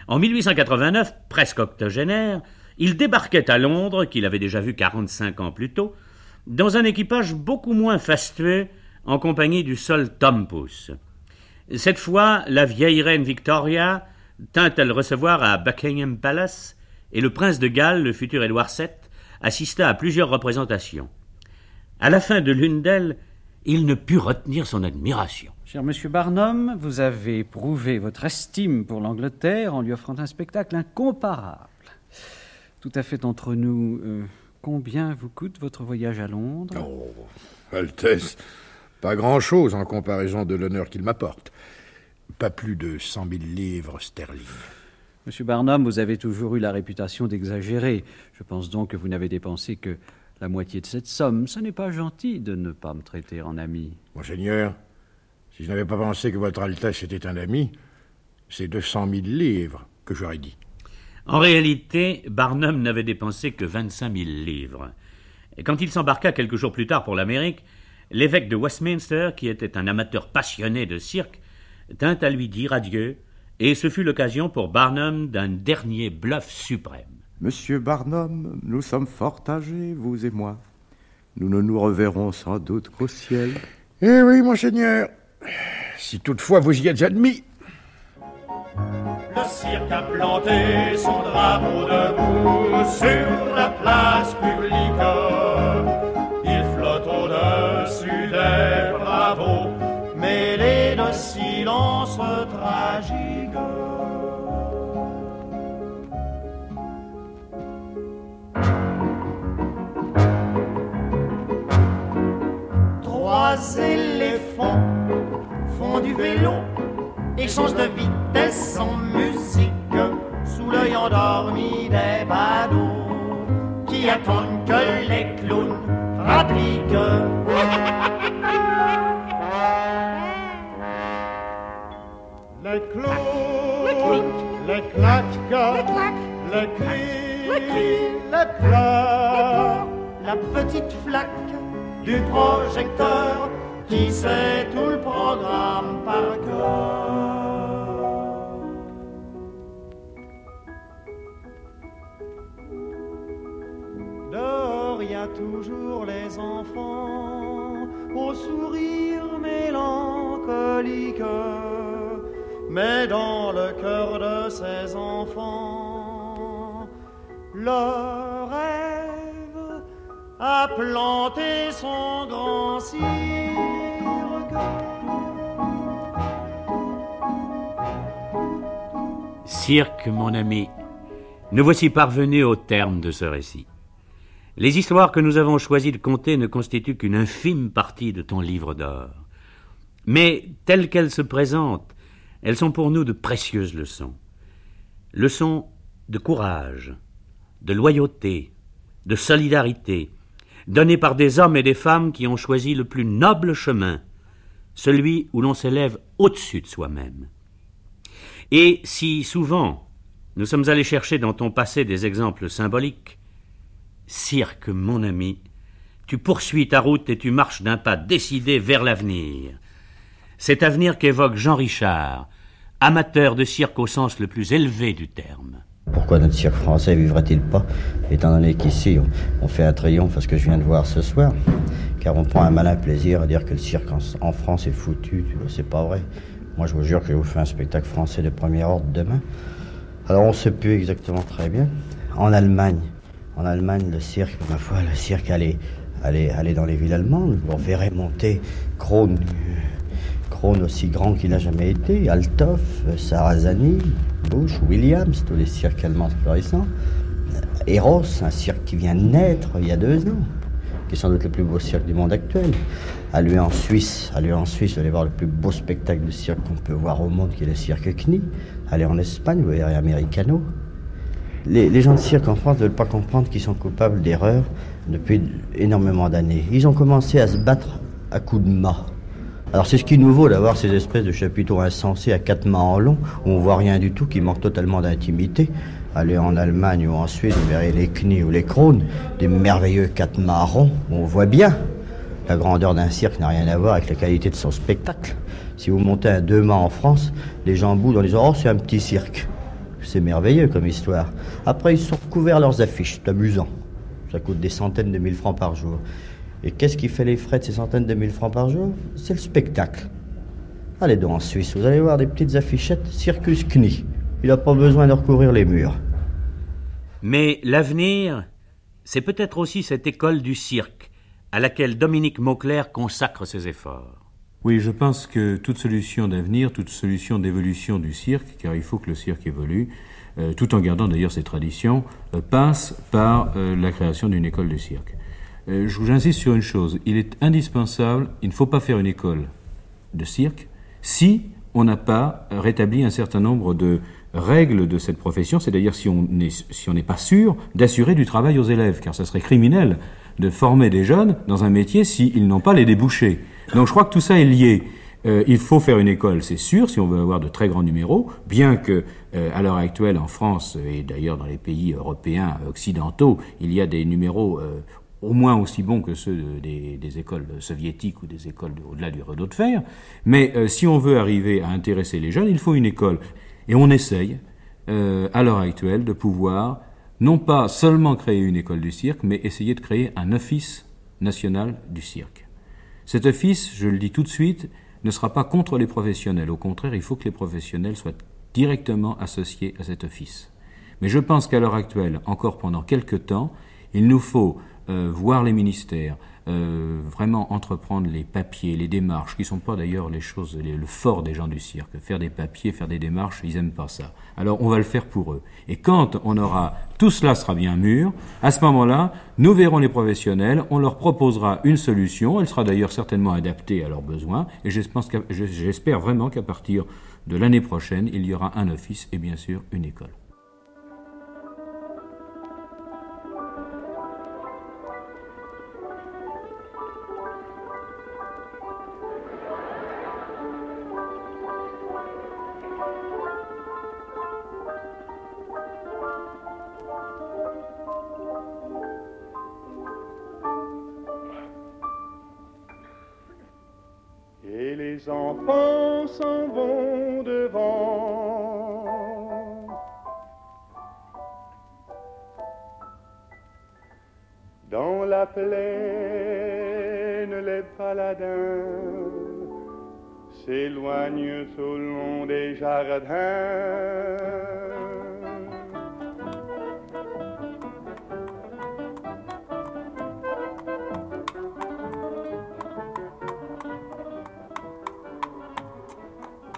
En 1889, presque octogénaire, il débarquait à Londres, qu'il avait déjà vu 45 ans plus tôt, dans un équipage beaucoup moins fastueux, en compagnie du seul Tom. Cette fois, la vieille reine Victoria tint à le recevoir à Buckingham Palace, et le prince de Galles, le futur Édouard VII, assista à plusieurs représentations. À la fin de l'une d'elles, il ne put retenir son admiration. Cher monsieur Barnum, vous avez prouvé votre estime pour l'Angleterre en lui offrant un spectacle incomparable. Tout à fait entre nous, euh, combien vous coûte votre voyage à Londres? Oh, Altesse, pas grand-chose en comparaison de l'honneur qu'il m'apporte. Pas plus de cent mille livres sterling. Monsieur Barnum, vous avez toujours eu la réputation d'exagérer. Je pense donc que vous n'avez dépensé que la moitié de cette somme. Ce n'est pas gentil de ne pas me traiter en ami. Monseigneur, si je n'avais pas pensé que votre Altesse était un ami, c'est deux cent mille livres que j'aurais dit. En réalité, Barnum n'avait dépensé que 25 000 livres. Et quand il s'embarqua quelques jours plus tard pour l'Amérique, l'évêque de Westminster, qui était un amateur passionné de cirque, tint à lui dire adieu, et ce fut l'occasion pour Barnum d'un dernier bluff suprême. Monsieur Barnum, nous sommes fort âgés, vous et moi. Nous ne nous reverrons sans doute qu'au ciel. Eh oui, monseigneur, si toutefois vous y êtes admis. Le cirque a planté son drapeau debout sur la place publique. Trois éléphants font du vélo échange de vitesse en musique sous l'œil endormi des badauds qui attendent que les clowns rappliquent. [laughs] Les clowns, les claques, les cris, les pleurs, la petite flaque du projecteur qui sait tout le programme par cœur. Dehors, il y a toujours les enfants au sourire mélancolique, mais dans le cœur de ces enfants, le rêve a planté son grand cirque. Cirque, mon ami, nous voici parvenus au terme de ce récit. Les histoires que nous avons choisi de conter ne constituent qu'une infime partie de ton livre d'or. Mais telles qu'elles se présentent, elles sont pour nous de précieuses leçons. Leçons de courage, de loyauté, de solidarité, données par des hommes et des femmes qui ont choisi le plus noble chemin, celui où l'on s'élève au-dessus de soi-même. Et si souvent nous sommes allés chercher dans ton passé des exemples symboliques, cirque, mon ami, tu poursuis ta route et tu marches d'un pas décidé vers l'avenir. Cet avenir qu'évoque Jean Richard, amateur de cirque au sens le plus élevé du terme. Pourquoi notre cirque français vivrait-il pas, étant donné qu'ici on, fait un triomphe à ce que je viens de voir ce soir? Car on prend un malin plaisir à dire que le cirque en, France est foutu, c'est pas vrai. Moi je vous jure que je vous fais un spectacle français de premier ordre demain. Alors on sait plus exactement très bien. En Allemagne, en Allemagne, le cirque, ma foi, le cirque allait, dans les villes allemandes. On verrait monter Krone, aussi grand qu'il n'a jamais été, Althoff, Sarrazani, Bush, Williams, tous les cirques allemands florissants. Eros, un cirque qui vient naître il y a deux ans. Qui est sans doute le plus beau cirque du monde actuel. Allez en Suisse, allez en Suisse, vous voir le plus beau spectacle de cirque qu'on peut voir au monde, qui est le cirque Knie. Allez en Espagne, vous verrez Americano. Les, gens de cirque en France ne veulent pas comprendre qu'ils sont coupables d'erreurs depuis énormément d'années. Ils ont commencé à se battre à coups de mât. Alors c'est ce qui nous vaut d'avoir ces espèces de chapiteaux insensés à quatre mâts en long, où on voit rien du tout, qui manquent totalement d'intimité. Allez en Allemagne ou en Suède, vous verrez les Knie ou les Krones, des merveilleux ronds, où on voit bien. La grandeur d'un cirque n'a rien à voir avec la qualité de son spectacle. Si vous montez un deux mâts en France, les gens boudent en disant Oh, c'est un petit cirque. C'est merveilleux comme histoire. Après, ils sont recouverts leurs affiches, c'est amusant. Ça coûte des centaines de mille francs par jour. Et qu'est-ce qui fait les frais de ces centaines de mille francs par jour? C'est le spectacle. Allez donc en Suisse, vous allez voir des petites affichettes Circus Knie. Il n'a pas besoin de recouvrir les murs. Mais l'avenir, c'est peut-être aussi cette école du cirque à laquelle Dominique Mauclair consacre ses efforts. Oui, je pense que toute solution d'avenir, toute solution d'évolution du cirque, car il faut que le cirque évolue, euh, tout en gardant d'ailleurs ses traditions, euh, passe par euh, la création d'une école de cirque. Euh, je vous insiste sur une chose, il est indispensable, il ne faut pas faire une école de cirque si on n'a pas rétabli un certain nombre de règles de cette profession, c'est-à-dire si on n'est si pas sûr d'assurer du travail aux élèves, car ça serait criminel de former des jeunes dans un métier s'ils n'ont pas les débouchés. Donc je crois que tout ça est lié. Euh, il faut faire une école, c'est sûr, si on veut avoir de très grands numéros, bien que euh, à l'heure actuelle en France et d'ailleurs dans les pays européens occidentaux, il y a des numéros euh, au moins aussi bons que ceux de- des, écoles soviétiques ou des écoles de- au-delà du rideau de fer. Mais si on veut arriver à intéresser les jeunes, il faut une école. Et on essaye, euh, à l'heure actuelle, de pouvoir non pas seulement créer une école du cirque, mais essayer de créer un office national du cirque. Cet office, je le dis tout de suite, ne sera pas contre les professionnels. Au contraire, il faut que les professionnels soient directement associés à cet office. Mais je pense qu'à l'heure actuelle, encore pendant quelques temps, il nous faut euh, voir les ministères, euh, vraiment entreprendre les papiers, les démarches, qui sont pas d'ailleurs les choses, le fort des gens du cirque. Faire des papiers, faire des démarches, ils n'aiment pas ça. Alors on va le faire pour eux. Et quand on aura, tout cela sera bien mûr, à ce moment-là, nous verrons les professionnels, on leur proposera une solution, elle sera d'ailleurs certainement adaptée à leurs besoins, et j'espère vraiment qu'à partir de l'année prochaine, il y aura un office et bien sûr une école. Enfants s'en vont devant. Dans la plaine, les paladins s'éloignent au long des jardins.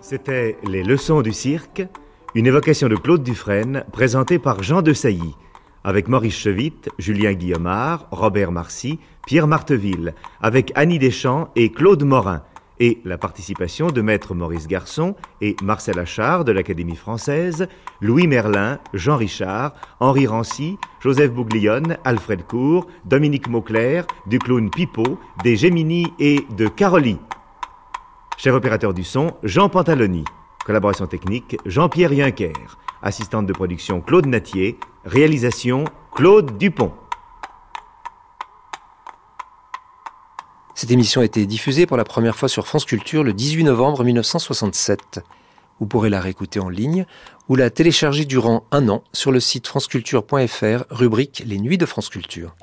C'était Les leçons du cirque, une évocation de Claude Dufresne présentée par Jean de Sailly, avec Maurice Chevitte, Julien Guillaumard, Robert Marcy, Pierre Marteville, avec Annie Deschamps et Claude Morin, et la participation de Maître Maurice Garçon et Marcel Achard de l'Académie française, Louis Merlin, Jean Richard, Henri Rancy, Joseph Bouglione, Alfred Cour, Dominique Mauclair, du clown Pipeau, des Gémini et de Caroli. Chef opérateur du son, Jean Pantaloni. Collaboration technique, Jean-Pierre Yuncker. Assistante de production, Claude Natier. Réalisation, Claude Dupont. Cette émission a été diffusée pour la première fois sur France Culture le 18 novembre 1967. Vous pourrez la réécouter en ligne ou la télécharger durant un an sur le site franceculture.fr, rubrique Les Nuits de France Culture.